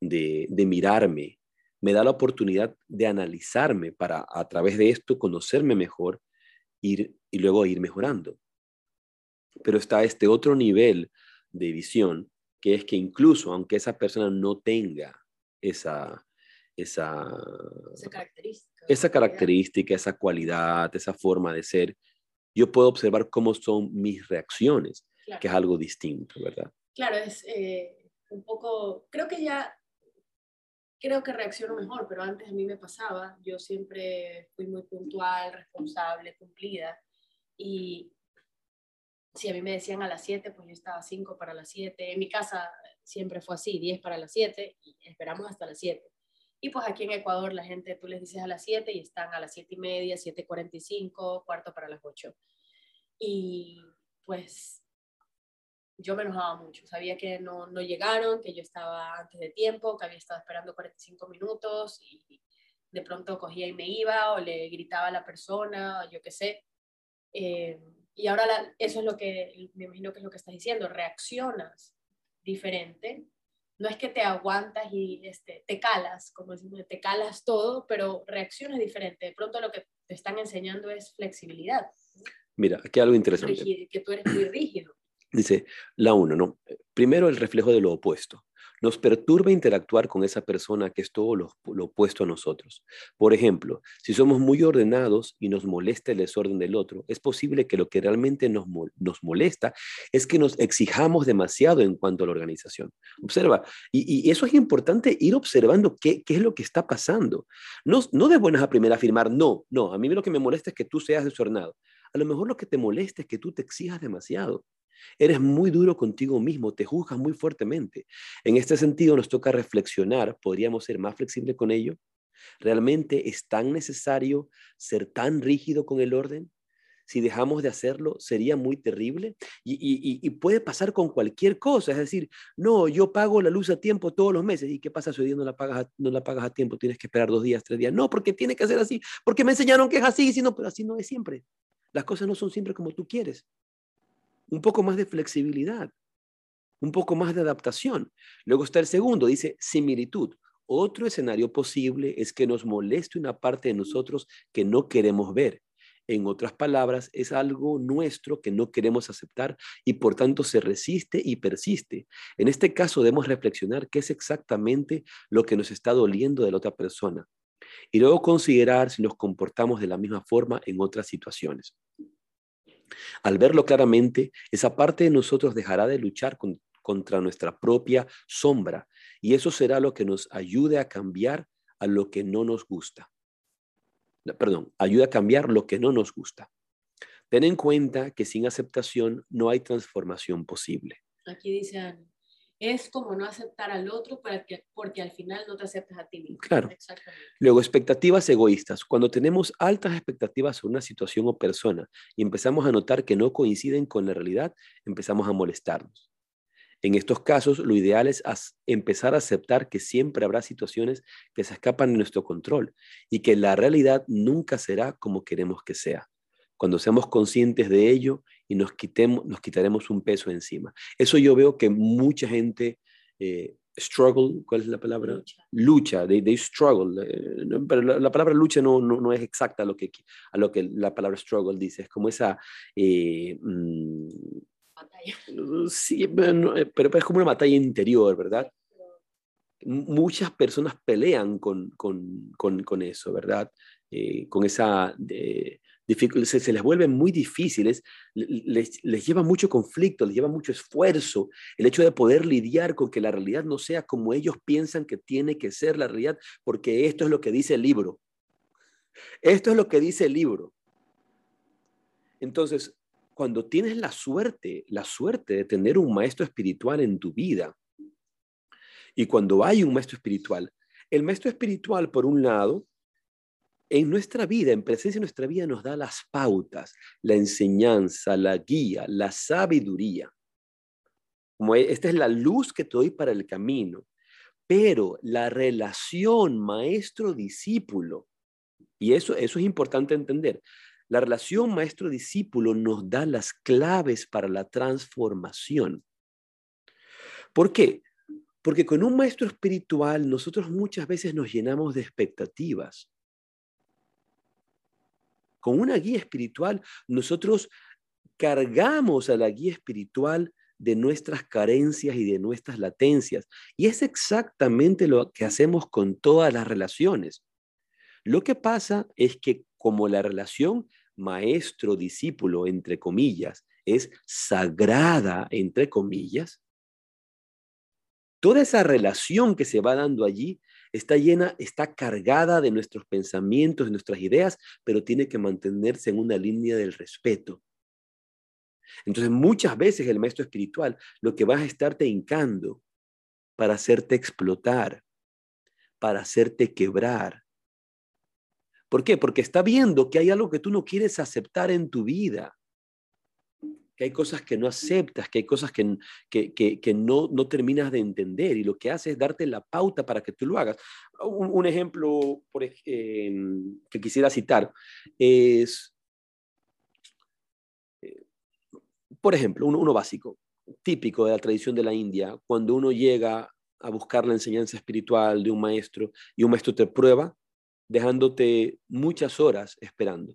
de, de mirarme, me da la oportunidad de analizarme para a través de esto conocerme mejor ir, y luego ir mejorando. Pero está este otro nivel de visión, que es que incluso aunque esa persona no tenga esa, esa,
esa característica,
esa, característica, esa cualidad, esa forma de ser, yo puedo observar cómo son mis reacciones, que es algo distinto, ¿verdad?
Claro, es eh, un poco, creo que ya creo que reacciono mejor, pero antes a mí me pasaba, yo siempre fui muy puntual, responsable, cumplida, y si a mí me decían a las 7, pues yo estaba a 5 para las 7, en mi casa siempre fue así, 10 para las 7, y esperamos hasta las 7. Y pues aquí en Ecuador la gente, tú les dices a las 7 y están a las 7 y media, 7.45, cuarto para las 8. Y pues yo me enojaba mucho. Sabía que no, no, llegaron, que yo estaba antes de tiempo, que había estado esperando 45 minutos y de pronto cogía y me iba o le gritaba a la persona, yo qué sé. Eh, y ahora eso es lo que, me imagino que es lo que estás diciendo, reaccionas diferente. No es que te aguantas y este, te calas, como decimos, te calas todo, pero reaccionas diferente. De pronto lo que te están enseñando es flexibilidad.
Mira, aquí hay algo interesante.
que tú eres muy rígido.
Dice la uno, ¿no? Primero el reflejo de lo opuesto. Nos perturba interactuar con esa persona que es todo lo, opuesto a nosotros. Por ejemplo, si somos muy ordenados y nos molesta el desorden del otro, es posible que lo que realmente nos, nos molesta es que nos exijamos demasiado en cuanto a la organización. Observa, y, eso es importante ir observando qué, qué, es lo que está pasando. No, no de buenas a primera afirmar, no, no, a mí lo que me molesta es que tú seas desordenado. A lo mejor lo que te molesta es que tú te exijas demasiado. Eres muy duro contigo mismo, te juzgas muy fuertemente. En este sentido nos toca reflexionar, ¿podríamos ser más flexibles con ello? ¿Realmente es tan necesario ser tan rígido con el orden? Si dejamos de hacerlo, sería muy terrible y, puede pasar con cualquier cosa. Es decir, no, yo pago la luz a tiempo todos los meses. ¿Y qué pasa si hoy día no la, pagas a, no la pagas a tiempo? Tienes que esperar dos días, tres días. No, porque tiene que ser así, porque me enseñaron que es así, sino, pero así no es siempre. Las cosas no son siempre como tú quieres un poco más de flexibilidad, un poco más de adaptación. Luego está el segundo, dice similitud. Otro escenario posible es que nos moleste una parte de nosotros que no queremos ver. En otras palabras, es algo nuestro que no queremos aceptar y por tanto se resiste y persiste. En este caso debemos reflexionar qué es exactamente lo que nos está doliendo de la otra persona y luego considerar si nos comportamos de la misma forma en otras situaciones. Al verlo claramente, esa parte de nosotros dejará de luchar contra nuestra propia sombra y eso será lo que nos ayude a cambiar a lo que no nos gusta. Perdón, ayuda a cambiar lo que no nos gusta. Ten en cuenta que sin aceptación no hay transformación posible.
Aquí dice es como no aceptar al otro porque, porque al final no te aceptas a ti mismo.
Claro. Luego, expectativas egoístas. Cuando tenemos altas expectativas sobre una situación o persona y empezamos a notar que no coinciden con la realidad, empezamos a molestarnos. En estos casos, lo ideal es empezar a aceptar que siempre habrá situaciones que se escapan de nuestro control y que la realidad nunca será como queremos que sea cuando seamos conscientes de ello y nos, quitemos, nos quitaremos un peso encima. Eso yo veo que mucha gente eh, struggle, ¿cuál es la palabra?
Lucha.
Lucha, they, they struggle. eh, pero la, la palabra lucha no, no, no es exacta a lo, que, a lo que la palabra struggle dice, es como esa... eh, mm,
Batalla.
sí, pero, no, eh, pero es como una batalla interior, ¿verdad?
Pero
Muchas personas pelean con, con, con, con eso, ¿verdad? Eh, con esa... eh, se, les vuelve muy difíciles, le- les, les lleva mucho conflicto, les lleva mucho esfuerzo el hecho de poder lidiar con que la realidad no sea como ellos piensan que tiene que ser la realidad, porque esto es lo que dice el libro. Esto es lo que dice el libro. Entonces, cuando tienes la suerte, la suerte de tener un maestro espiritual en tu vida, y cuando hay un maestro espiritual, el maestro espiritual, por un lado, en nuestra vida, en presencia de nuestra vida, nos da las pautas, la enseñanza, la guía, la sabiduría. E- esta es la luz que te doy para el camino. Pero la relación maestro-discípulo, y eso, eso es importante entender, la relación maestro-discípulo nos da las claves para la transformación. ¿Por qué? Porque con un maestro espiritual nosotros muchas veces nos llenamos de expectativas. Con una guía espiritual nosotros cargamos a la guía espiritual de nuestras carencias y de nuestras latencias. Y es exactamente lo que hacemos con todas las relaciones. Lo que pasa es que como la relación maestro-discípulo, entre comillas, es sagrada, entre comillas, toda esa relación que se va dando allí está llena, está cargada de nuestros pensamientos, de nuestras ideas, pero tiene que mantenerse en una línea del respeto. Entonces, muchas veces el maestro espiritual lo que va a estarte hincando para hacerte explotar, para hacerte quebrar. ¿Por qué? Porque está viendo que hay algo que tú no quieres aceptar en tu vida, que hay cosas que no aceptas, que hay cosas que, que, que, no, no terminas de entender y lo que hace es darte la pauta para que tú lo hagas. Un, ejemplo por, eh, que quisiera citar es, eh, por ejemplo, uno, uno básico, típico de la tradición de la India, cuando uno llega a buscar la enseñanza espiritual de un maestro y un maestro te prueba, dejándote muchas horas esperando.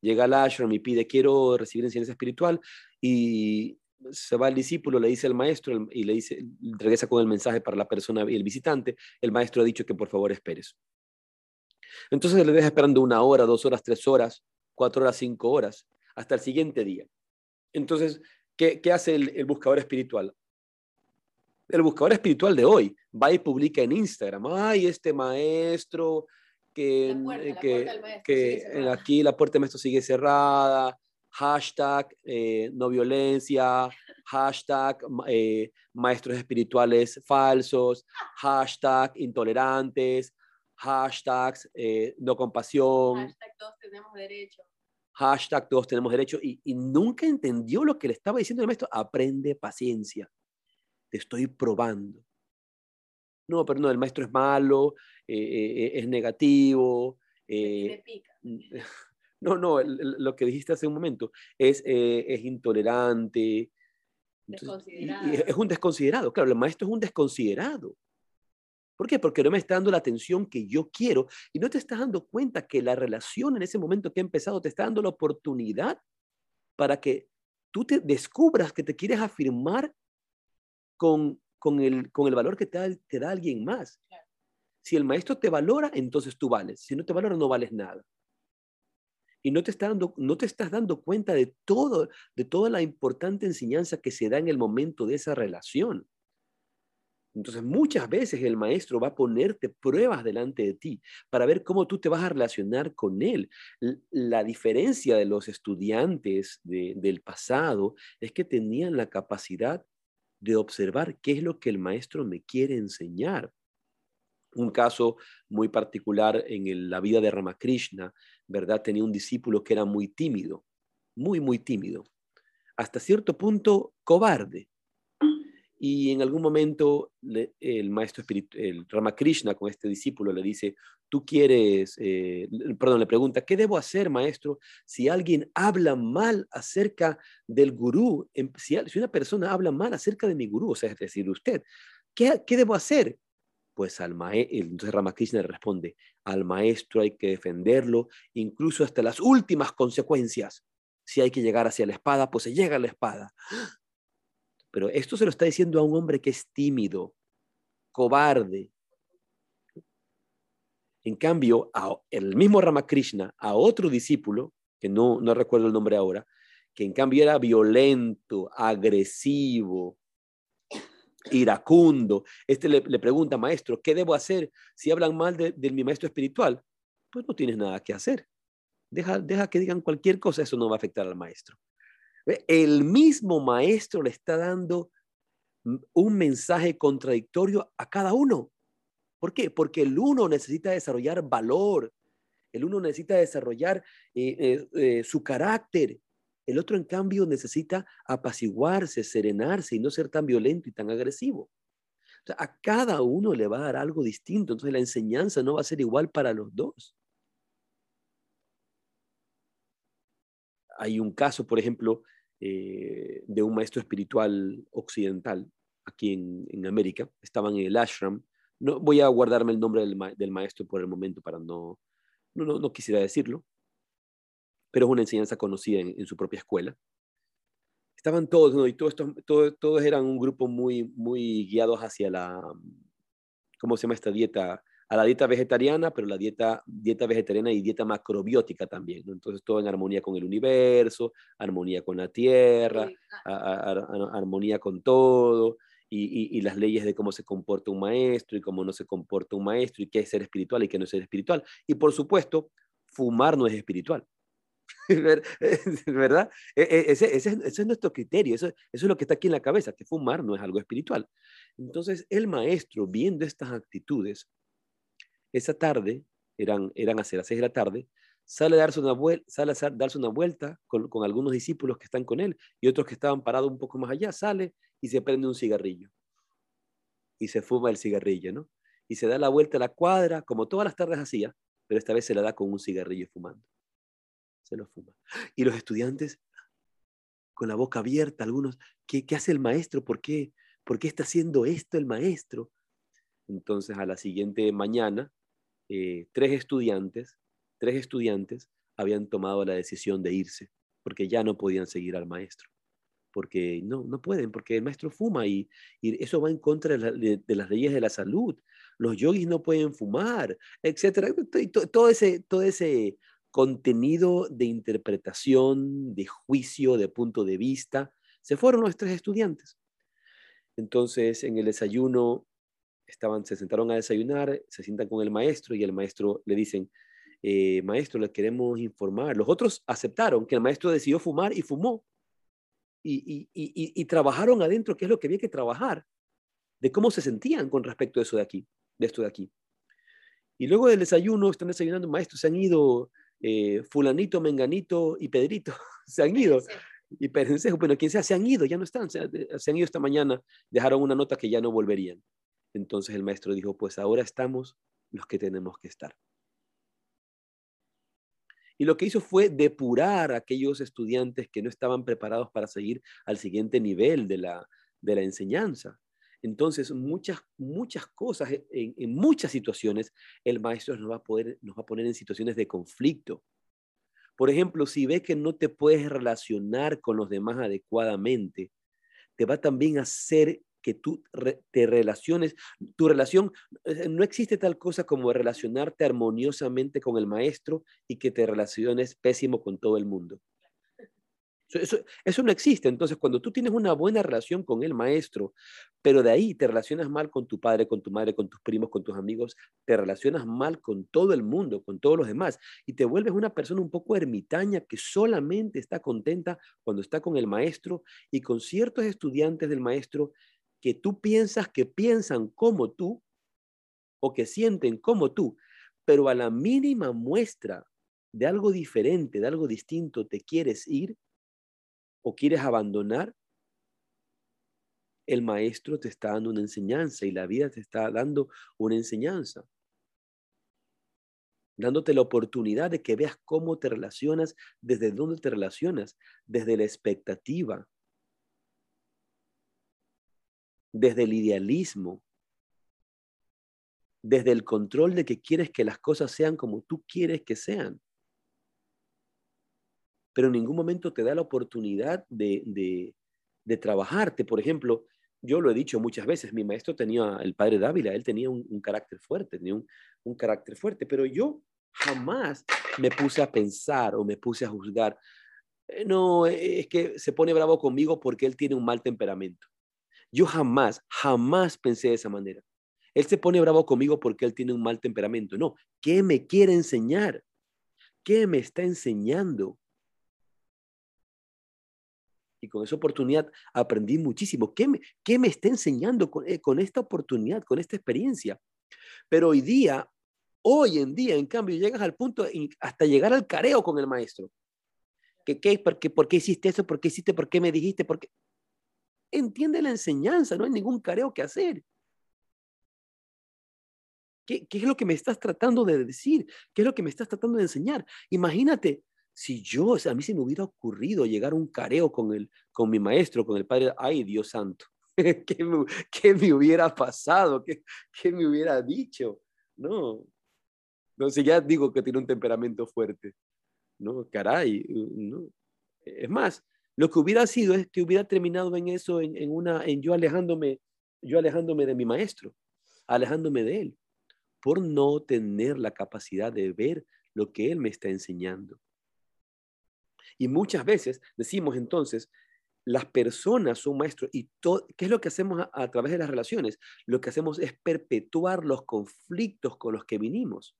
Llega al ashram y pide, quiero recibir enseñanza espiritual y se va el discípulo, le dice al maestro y le dice, regresa con el mensaje para la persona y el visitante, el maestro ha dicho que por favor esperes. Entonces le deja esperando una hora, dos horas, tres horas, cuatro horas, cinco horas, hasta el siguiente día. Entonces, ¿qué, qué hace el, el buscador espiritual? El buscador espiritual de hoy va y publica en Instagram, ay, este maestro que,
La puerta, la
que, que aquí la puerta del maestro sigue cerrada, hashtag eh, no violencia, hashtag eh, maestros espirituales falsos, hashtag intolerantes, hashtags eh, no compasión,
Hashtag todos tenemos derecho.
hashtag todos tenemos derecho, y, y nunca entendió lo que le estaba diciendo el maestro, aprende paciencia, te estoy probando. No, pero no, el maestro es malo, eh, eh, es negativo. Eh,
pica.
No, no, el- el- lo que dijiste hace un momento es, eh, es intolerante. Entonces, y- y
Desconsiderado.
es un desconsiderado, claro, el maestro es un desconsiderado. ¿Por qué? Porque no me está dando la atención que yo quiero y no te estás dando cuenta que la relación en ese momento que ha empezado te está dando la oportunidad para que tú te descubras que te quieres afirmar con, con, el, con el valor que te da, te da alguien más.
Claro.
Si el maestro te valora, entonces tú vales. Si no te valora, no vales nada. Y no te, está dando, no te estás dando cuenta de, todo, de toda la importante enseñanza que se da en el momento de esa relación. Entonces, muchas veces el maestro va a ponerte pruebas delante de ti para ver cómo tú te vas a relacionar con él. La diferencia de los estudiantes de- del pasado es que tenían la capacidad de observar qué es lo que el maestro me quiere enseñar. Un caso muy particular en la vida de Ramakrishna, ¿verdad? Tenía un discípulo que era muy tímido, muy, muy tímido, hasta cierto punto cobarde. Y en algún momento el maestro el Ramakrishna con este discípulo le dice, tú quieres, eh, perdón, le pregunta, ¿qué debo hacer, maestro, si alguien habla mal acerca del gurú? Em- si una persona habla mal acerca de mi gurú, o sea, es decir, usted, ¿qué, qué debo hacer? Pues al maestro, Ramakrishna responde, al maestro hay que defenderlo, incluso hasta las últimas consecuencias. Si hay que llegar hacia la espada, pues se llega a la espada. Pero esto se lo está diciendo a un hombre que es tímido, cobarde. En cambio, el mismo Ramakrishna, a otro discípulo, que no, no recuerdo el nombre ahora, que en cambio era violento, agresivo, iracundo. Este le, pregunta, maestro, ¿qué debo hacer si hablan mal de, mi maestro espiritual? Pues no tienes nada que hacer. Deja, deja que digan cualquier cosa, eso no va a afectar al maestro. El mismo maestro le está dando un mensaje contradictorio a cada uno. ¿Por qué? Porque el uno necesita desarrollar valor, el uno necesita desarrollar eh, eh, eh, su carácter, el otro, en cambio, necesita apaciguarse, serenarse y no ser tan violento y tan agresivo. a cada uno le va a dar algo distinto, entonces la enseñanza no va a ser igual para los dos. Hay un caso, por ejemplo, eh, de un maestro espiritual occidental aquí en, América. Estaban en el ashram. No, voy a guardarme el nombre del, maestro por el momento para no, no, no quisiera decirlo pero es una enseñanza conocida en, su propia escuela. Estaban todos, ¿no? y todos, todos, todos eran un grupo muy, muy guiados hacia la, ¿cómo se llama esta dieta? A la dieta vegetariana, pero la dieta, dieta vegetariana y dieta macrobiótica también. ¿no? Entonces, todo en armonía con el universo, armonía con la tierra, armonía con todo, y, y, las leyes de cómo se comporta un maestro y cómo no se comporta un maestro, y qué es ser espiritual y qué no es ser espiritual. Y por supuesto, fumar no es espiritual. [laughs] ¿verdad? E, e, ese, es nuestro criterio, eso, es lo que está aquí en la cabeza, que fumar no es algo espiritual. Entonces, el maestro, viendo estas actitudes, esa tarde, eran, eran hacia las seis de la tarde, sale a darse una, vuelta, sale a darse una vuelta con, con algunos discípulos que están con él y otros que estaban parados un poco más allá, sale y se prende un cigarrillo. Y se fuma el cigarrillo, ¿no? Y se da la vuelta a la cuadra, como todas las tardes hacía, pero esta vez se la da con un cigarrillo fumando se lo fuma. Y los estudiantes con la boca abierta, algunos, ¿qué, hace el maestro? ¿Por qué? ¿Por qué está haciendo esto el maestro? Entonces a la siguiente mañana, eh, tres estudiantes, tres estudiantes habían tomado la decisión de irse, porque ya no podían seguir al maestro, porque no, no pueden, porque el maestro fuma y, eso va en contra de, las leyes de la salud. Los yogis no pueden fumar, etcétera. Todo ese, todo ese contenido de interpretación, de juicio, de punto de vista. Se fueron nuestros estudiantes. Entonces, en el desayuno, estaban, se sentaron a desayunar, se sientan con el maestro y el maestro le dicen, eh, maestro, le queremos informar. Los otros aceptaron que el maestro decidió fumar y fumó. Y, trabajaron adentro, qué es lo que había que trabajar, de cómo se sentían con respecto a eso de aquí, de esto de aquí. Y luego del desayuno, están desayunando, maestro, se han ido eh, fulanito, menganito y Pedrito [laughs] se han ido. Y pensé, bueno, quien sea, se han ido, ya no están, se, han ido esta mañana, dejaron una nota que ya no volverían. Entonces el maestro dijo, pues ahora estamos los que tenemos que estar. Y lo que hizo fue depurar a aquellos estudiantes que no estaban preparados para seguir al siguiente nivel de la, de la enseñanza. Entonces, muchas, muchas cosas, en, muchas situaciones, el maestro nos va, a poder, nos va a poner en situaciones de conflicto. Por ejemplo, si ve que no te puedes relacionar con los demás adecuadamente, te va también a hacer que tú te relaciones, tu relación, eh, no existe tal cosa como relacionarte armoniosamente con el maestro y que te relaciones pésimo con todo el mundo. Eso, no existe. Entonces, cuando tú tienes una buena relación con el maestro, pero de ahí te relacionas mal con tu padre, con tu madre, con tus primos, con tus amigos, te relacionas mal con todo el mundo, con todos los demás, y te vuelves una persona un poco ermitaña que solamente está contenta cuando está con el maestro y con ciertos estudiantes del maestro que tú piensas que piensan como tú o que sienten como tú, pero a la mínima muestra de algo diferente, de algo distinto, te quieres ir o quieres abandonar, el maestro te está dando una enseñanza y la vida te está dando una enseñanza. Dándote la oportunidad de que veas cómo te relacionas, desde dónde te relacionas, desde la expectativa, desde el idealismo, desde el control de que quieres que las cosas sean como tú quieres que sean. Pero en ningún momento te da la oportunidad de, de, trabajarte. Por ejemplo, yo lo he dicho muchas veces, mi maestro tenía, el padre Dávila, él tenía un, carácter fuerte, tenía un, un, carácter fuerte, pero yo jamás me puse a pensar o me puse a juzgar. Eh, no, es que se pone bravo conmigo porque él tiene un mal temperamento. Yo jamás, jamás pensé de esa manera. Él se pone bravo conmigo porque él tiene un mal temperamento. No, ¿qué me quiere enseñar? ¿Qué me está enseñando? Y con esa oportunidad aprendí muchísimo. ¿Qué me, qué me está enseñando con, eh, con esta oportunidad, con esta experiencia? Pero hoy día, hoy en día, en cambio, llegas al punto hasta llegar al careo con el maestro. ¿Qué, qué, por, qué, ¿Por qué hiciste eso? ¿Por qué hiciste? ¿Por qué me dijiste? ¿Por qué? Entiende la enseñanza, no hay ningún careo que hacer. ¿Qué, ¿Qué, es lo que me estás tratando de decir? ¿Qué es lo que me estás tratando de enseñar? Imagínate, si yo, a mí se me hubiera ocurrido llegar a un careo con, el, con mi maestro, con el padre, ay Dios santo, [laughs] ¿qué me, qué me hubiera pasado? ¿Qué, ¿Qué, me hubiera dicho? No, no sé, ya digo que tiene un temperamento fuerte. No, caray, no. Es más, lo que hubiera sido es que hubiera terminado en eso, en, una, en yo alejándome, yo alejándome de mi maestro, alejándome de él, por no tener la capacidad de ver lo que él me está enseñando. Y muchas veces decimos entonces, las personas son maestros y ¿qué es lo que hacemos a, a, través de las relaciones? Lo que hacemos es perpetuar los conflictos con los que vinimos,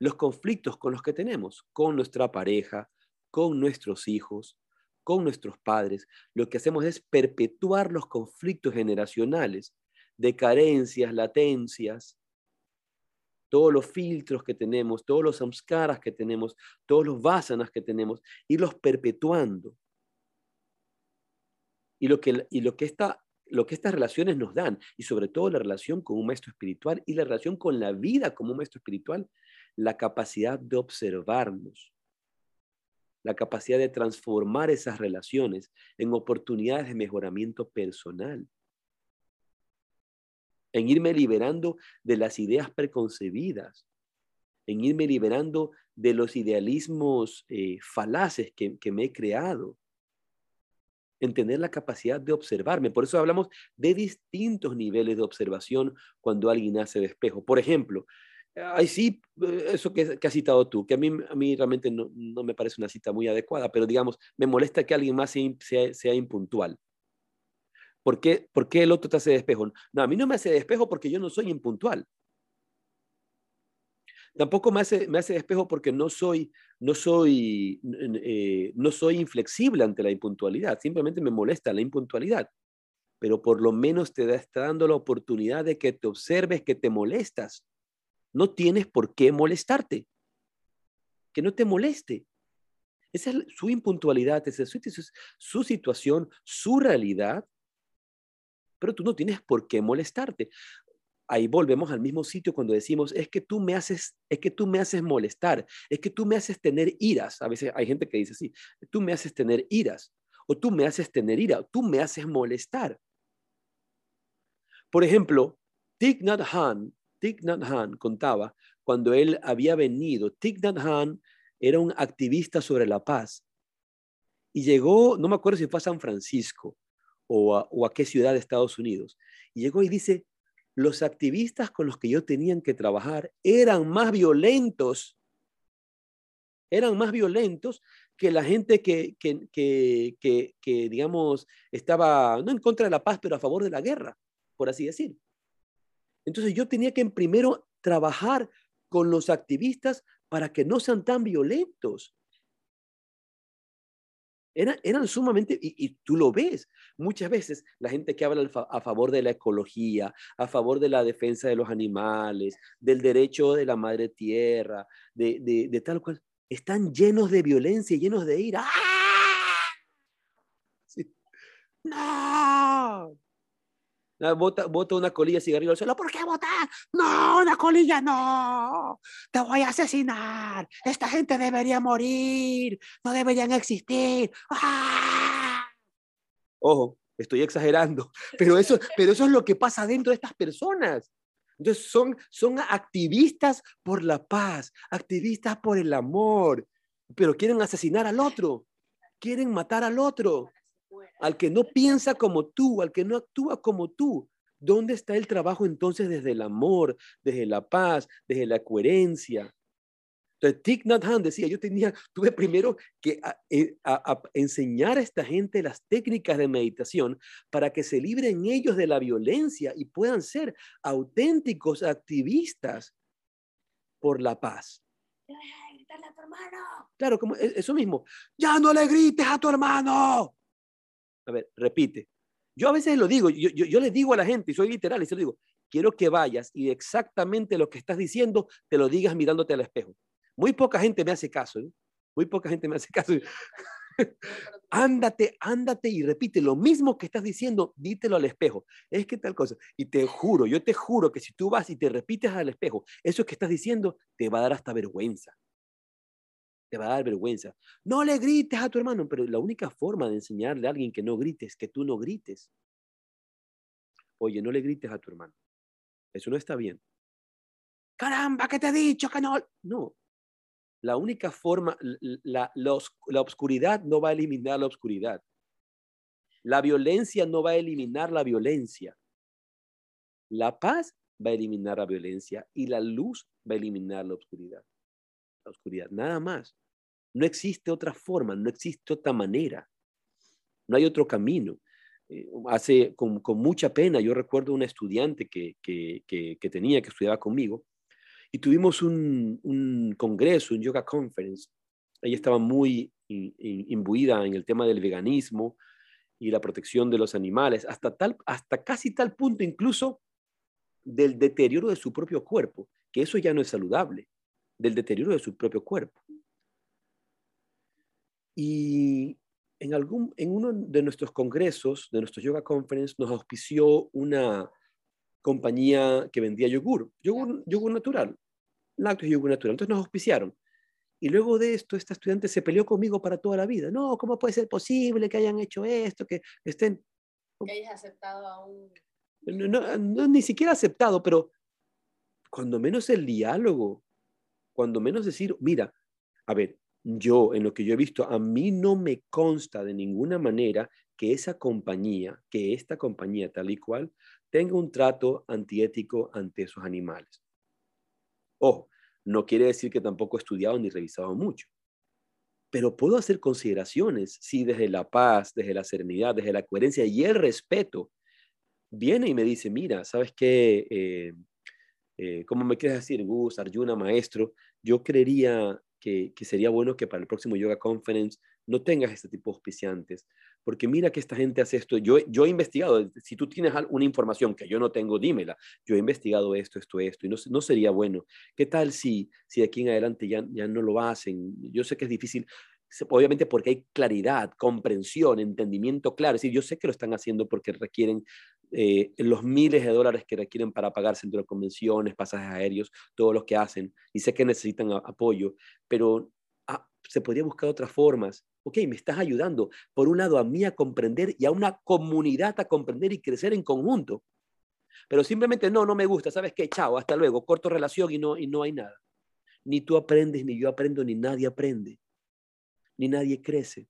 los conflictos con los que tenemos, con nuestra pareja, con nuestros hijos, con nuestros padres, lo que hacemos es perpetuar los conflictos generacionales de carencias, latencias, todos los filtros que tenemos, todos los samskaras que tenemos, todos los vasanas que tenemos, irlos perpetuando. Y lo que, y lo que, esta, lo que estas relaciones nos dan, y sobre todo la relación con un maestro espiritual y la relación con la vida como un maestro espiritual, la capacidad de observarnos, la capacidad de transformar esas relaciones en oportunidades de mejoramiento personal, en irme liberando de las ideas preconcebidas, en irme liberando de los idealismos eh, falaces que, que me he creado, en tener la capacidad de observarme. Por eso hablamos de distintos niveles de observación cuando alguien hace de espejo. Por ejemplo, Ay, sí, eh, eso que, has citado tú, que a mí, a mí realmente no, me parece una cita muy adecuada, pero digamos, me molesta que alguien más sea, sea, impuntual. ¿Por qué, ¿Por qué, el otro te hace despejo? No, a mí no me hace despejo porque yo no soy impuntual. Tampoco me hace, me hace despejo porque no soy, no, soy, eh, no soy inflexible ante la impuntualidad, simplemente me molesta la impuntualidad. Pero por lo menos te está dando la oportunidad de que te observes que te molestas no tienes por qué molestarte. Que no te moleste. Esa es su impuntualidad, esa es su, situación, su realidad, pero tú no tienes por qué molestarte. Ahí volvemos al mismo sitio cuando decimos, es que tú me haces, es que tú me haces molestar, es que tú me haces tener iras. A veces hay gente que dice así, tú me haces tener iras, o tú me haces tener ira, tú me haces molestar. Por ejemplo, Thich Nhat Hanh Thich Nhat Hanh contaba cuando él había venido. Thich Nhat Hanh era un activista sobre la paz y llegó, no me acuerdo si fue a San Francisco o a, qué ciudad de Estados Unidos, y llegó y dice, los activistas con los que yo tenían que trabajar eran más violentos, eran más violentos que la gente que, que, que, que, digamos, estaba no en contra de la paz, pero a favor de la guerra, por así decir. Entonces yo tenía que primero trabajar con los activistas para que no sean tan violentos. Eran, sumamente, y, tú lo ves, muchas veces la gente que habla a favor de la ecología, a favor de la defensa de los animales, del derecho de la madre tierra, de, tal cual, están llenos de violencia, llenos de ira. ¡Ah! ¡No! Bota, bota una colilla de cigarrillo al suelo. ¿Por qué botar? No, una colilla no. Te voy a asesinar. Esta gente debería morir. No deberían existir. ¡Ah! Ojo, estoy exagerando, [laughs] pero eso, pero eso es lo que pasa dentro de estas personas. Entonces son, son activistas por la paz, activistas por el amor, pero quieren asesinar al otro, quieren matar al otro, al que no piensa como tú, al que no actúa como tú. ¿Dónde está el trabajo entonces desde el amor, desde la paz, desde la coherencia? Entonces, Thich Nhat Hanh decía, yo tenía, tuve primero que eh, enseñar a esta gente las técnicas de meditación para que se libren ellos de la violencia y puedan ser auténticos activistas por la paz.
a tu hermano.
Claro, como e, eso mismo. Ya no le grites a tu hermano. A ver, repite. Yo a veces lo digo, yo, yo, yo le digo a la gente, y soy literal, y se lo digo, quiero que vayas y exactamente lo que estás diciendo te lo digas mirándote al espejo. Muy poca gente me hace caso, ¿eh? muy poca gente me hace caso. [laughs] ándate, ándate y repite lo mismo que estás diciendo, dítelo al espejo. Es que tal cosa. Y te juro, yo te juro que si tú vas y te repites al espejo, eso que estás diciendo te va a dar hasta vergüenza. Te va a dar vergüenza. No le grites a tu hermano, pero la única forma de enseñarle a alguien que no grites es que tú no grites. Oye, no le grites a tu hermano. Eso no está bien. Caramba, ¿qué te he dicho que no? No, la única forma, la, la, oscuridad no va a eliminar la oscuridad. La violencia no va a eliminar la violencia. La paz va a eliminar la violencia y la luz va a eliminar la oscuridad. Oscuridad, nada más. No existe otra forma, no existe otra manera. No hay otro camino. Eh, hace con, mucha pena, yo recuerdo una estudiante que, que, que tenía, que estudiaba conmigo, y tuvimos un, congreso, un yoga conference. Ella estaba muy imbuida en el tema del veganismo y la protección de los animales, hasta, tal, hasta casi tal punto incluso del deterioro de su propio cuerpo, que eso ya no es saludable, del deterioro de su propio cuerpo. Y en, algún, en uno de nuestros congresos, de nuestros yoga conference, nos auspició una, compañía que vendía yogur, yogur, yogur natural, lácteos y yogur natural. Entonces nos auspiciaron. Y luego de esto, esta estudiante se peleó conmigo para toda la vida. No, ¿cómo puede ser posible que hayan hecho esto, que estén...
Que hayas aceptado.
No, no, ni siquiera aceptado, pero cuando menos el diálogo, cuando menos decir, mira, a ver, yo, en lo que yo he visto, a mí no me consta de ninguna manera que esa compañía, que esta compañía tal y cual, tenga un trato antiético ante esos animales. Ojo, no quiere decir que tampoco he estudiado ni revisado mucho, pero puedo hacer consideraciones si desde la paz, desde la serenidad, desde la coherencia y el respeto viene y me dice, mira, ¿sabes qué? Eh, eh, ¿Cómo me quieres decir, Gus, Arjuna, maestro? Yo creería que, que, sería bueno que para el próximo Yoga Conference no tengas este tipo de auspiciantes, porque mira que esta gente hace esto. Yo, yo he investigado, si tú tienes una información que yo no tengo, dímela. Yo he investigado esto, esto, esto, y no, no sería bueno. ¿Qué tal si, si de aquí en adelante ya, ya no lo hacen? Yo sé que es difícil, obviamente porque hay claridad, comprensión, entendimiento claro. Es decir, yo sé que lo están haciendo porque requieren eh, los miles de dólares que requieren para pagar centro de convenciones, pasajes aéreos, todo lo que hacen, y sé que necesitan apoyo, pero ah, se podría buscar otras formas. Ok, me estás ayudando, por un lado, a mí a comprender y a una comunidad a comprender y crecer en conjunto. Pero simplemente no, no me gusta, ¿sabes qué? Chao, hasta luego, corto relación y no, y no hay nada. Ni tú aprendes, ni yo aprendo, ni nadie aprende ni nadie crece.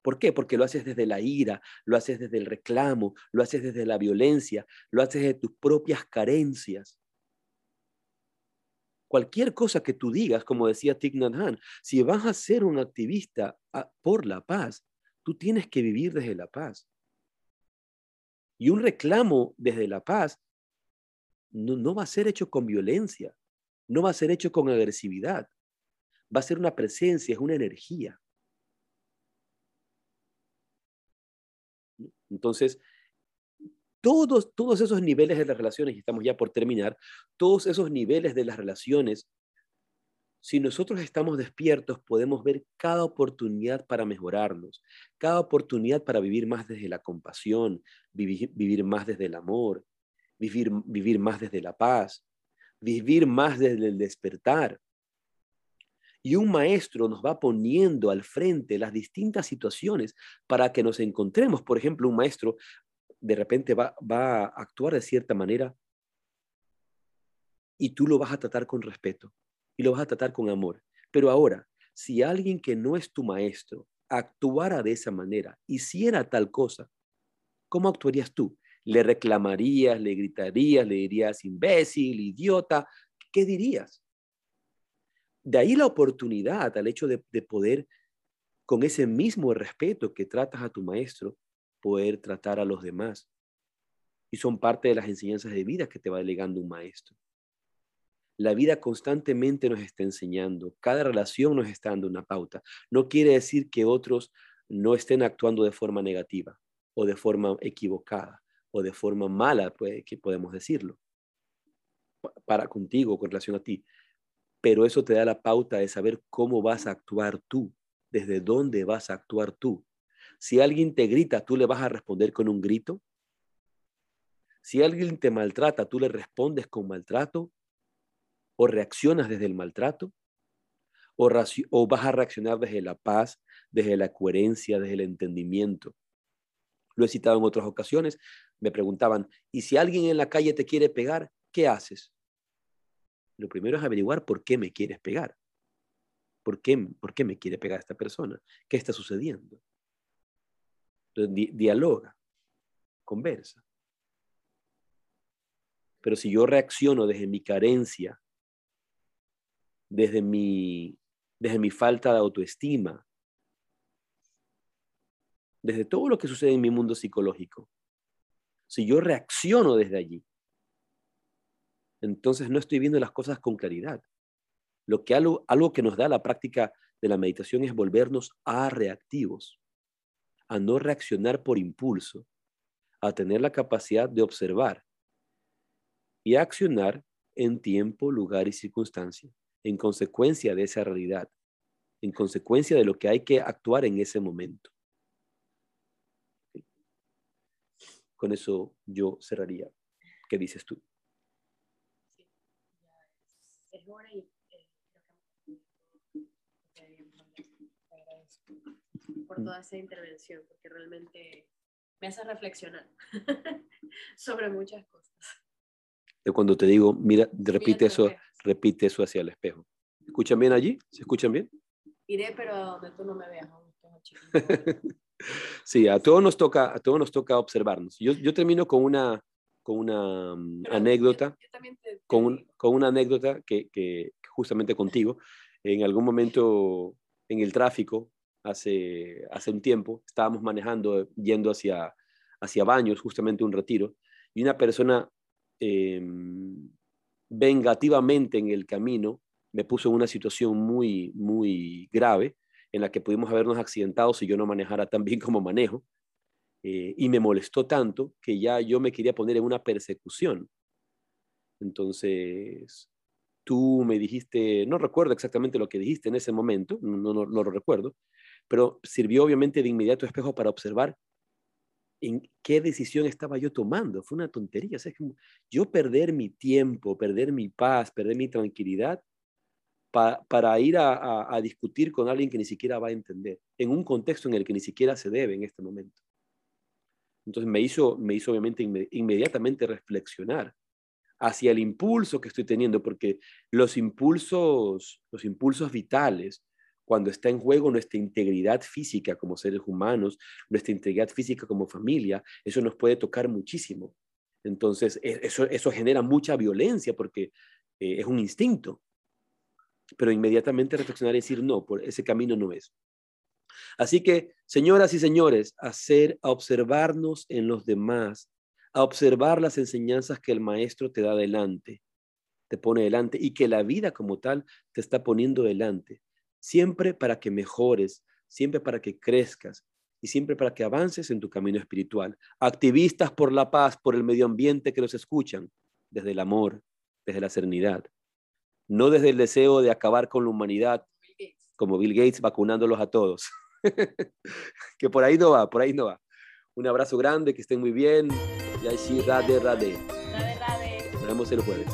¿Por qué? Porque lo haces desde la ira, lo haces desde el reclamo, lo haces desde la violencia, lo haces de tus propias carencias. Cualquier cosa que tú digas, como decía Thich Nhat Hanh, si vas a ser un activista ah, por la paz, tú tienes que vivir desde la paz. Y un reclamo desde la paz no va a ser hecho con violencia, no va a ser hecho con agresividad, va a ser una presencia, es una energía. Entonces, todos, todos esos niveles de las relaciones, y estamos ya por terminar, todos esos niveles de las relaciones, si nosotros estamos despiertos, podemos ver cada oportunidad para mejorarnos, cada oportunidad para vivir más desde la compasión, vivir, vivir más desde el amor, vivir, vivir más desde la paz, vivir más desde el despertar. Y un maestro nos va poniendo al frente las distintas situaciones para que nos encontremos. Por ejemplo, un maestro, de repente va, a actuar de cierta manera y tú lo vas a tratar con respeto y lo vas a tratar con amor. Pero ahora, si alguien que no es tu maestro actuara de esa manera, hiciera tal cosa, ¿cómo actuarías tú? ¿Le reclamarías, le gritarías, le dirías imbécil, idiota? ¿Qué dirías? De ahí la oportunidad al hecho de, de poder, con ese mismo respeto que tratas a tu maestro, poder tratar a los demás. Y son parte de las enseñanzas de vida que te va delegando un maestro. La vida constantemente nos está enseñando, cada relación nos está dando una pauta. No quiere decir que otros no estén actuando de forma negativa o de forma equivocada o de forma mala, pues, que podemos decirlo, para contigo, con relación a ti. Pero eso te da la pauta de saber cómo vas a actuar tú, desde dónde vas a actuar tú. Si alguien te grita, tú le vas a responder con un grito. Si alguien te maltrata, tú le respondes con maltrato o reaccionas desde el maltrato, o, vas a reaccionar desde la paz, desde la coherencia, desde el entendimiento. Lo he citado en otras ocasiones. Me preguntaban, ¿y si alguien en la calle te quiere pegar, qué haces? Lo primero es averiguar por qué me quieres pegar. ¿Por qué, por qué me quiere pegar esta persona? ¿Qué está sucediendo? dialoga, conversa. Pero si yo reacciono desde mi carencia, desde mi, desde mi falta de autoestima, desde todo lo que sucede en mi mundo psicológico. Si yo reacciono desde allí, entonces no estoy viendo las cosas con claridad. Lo que algo, algo que nos da la práctica de la meditación es volvernos a reactivos, a no reaccionar por impulso, a tener la capacidad de observar y a accionar en tiempo, lugar y circunstancia en consecuencia de esa realidad, en consecuencia de lo que hay que actuar en ese momento. Con eso yo cerraría. ¿Qué dices tú?
Por toda esa intervención, porque realmente me hace reflexionar [laughs] sobre muchas cosas.
cuando te digo, mira, repite eso, repite eso hacia el espejo. ¿Escuchan bien allí? ¿Se escuchan bien?
Iré, pero donde tú no me veas. [laughs]
sí, a todos nos toca, a todos nos toca observarnos. Yo, yo termino con una, con una anécdota, con, con, una anécdota que, que, justamente contigo, en algún momento en el tráfico, hace, hace un tiempo, estábamos manejando, yendo hacia, hacia Baños, justamente un retiro, y una persona Em, vengativamente en el camino, me puso en una situación muy, muy grave en la que pudimos habernos accidentado si yo no manejara tan bien como manejo. Eh, y me molestó tanto que ya yo me quería poner en una persecución. Entonces, tú me dijiste, no recuerdo exactamente lo que dijiste en ese momento, no, lo recuerdo, pero sirvió obviamente de inmediato espejo para observar en qué decisión estaba yo tomando. Fue una tontería. O sea, yo perder mi tiempo, perder mi paz, perder mi tranquilidad para ir a, discutir con alguien que ni siquiera va a entender, en un contexto en el que ni siquiera se debe en este momento. Entonces me hizo, me hizo obviamente inmediatamente reflexionar hacia el impulso que estoy teniendo, porque los impulsos, los impulsos vitales, cuando está en juego nuestra integridad física como seres humanos, nuestra integridad física como familia, eso nos puede tocar muchísimo. Entonces, e, eso, eso genera mucha violencia porque eh, es un instinto. Pero inmediatamente reflexionar y decir, no, por ese camino no es. Así que, señoras y señores, hacer, a observarnos en los demás, a observar las enseñanzas que el maestro te da delante, te pone delante y que la vida como tal te está poniendo delante siempre para que mejores, siempre para que crezcas y siempre para que avances en tu camino espiritual. Activistas por la paz, por el medio ambiente que los escuchan, desde el amor, desde la serenidad, no desde el deseo de acabar con la humanidad, como Bill Gates vacunándolos a todos. [laughs] que por ahí no va, por ahí no va. Un abrazo grande, que estén muy bien. Y ahí sí, rade, rade. Nos vemos el jueves.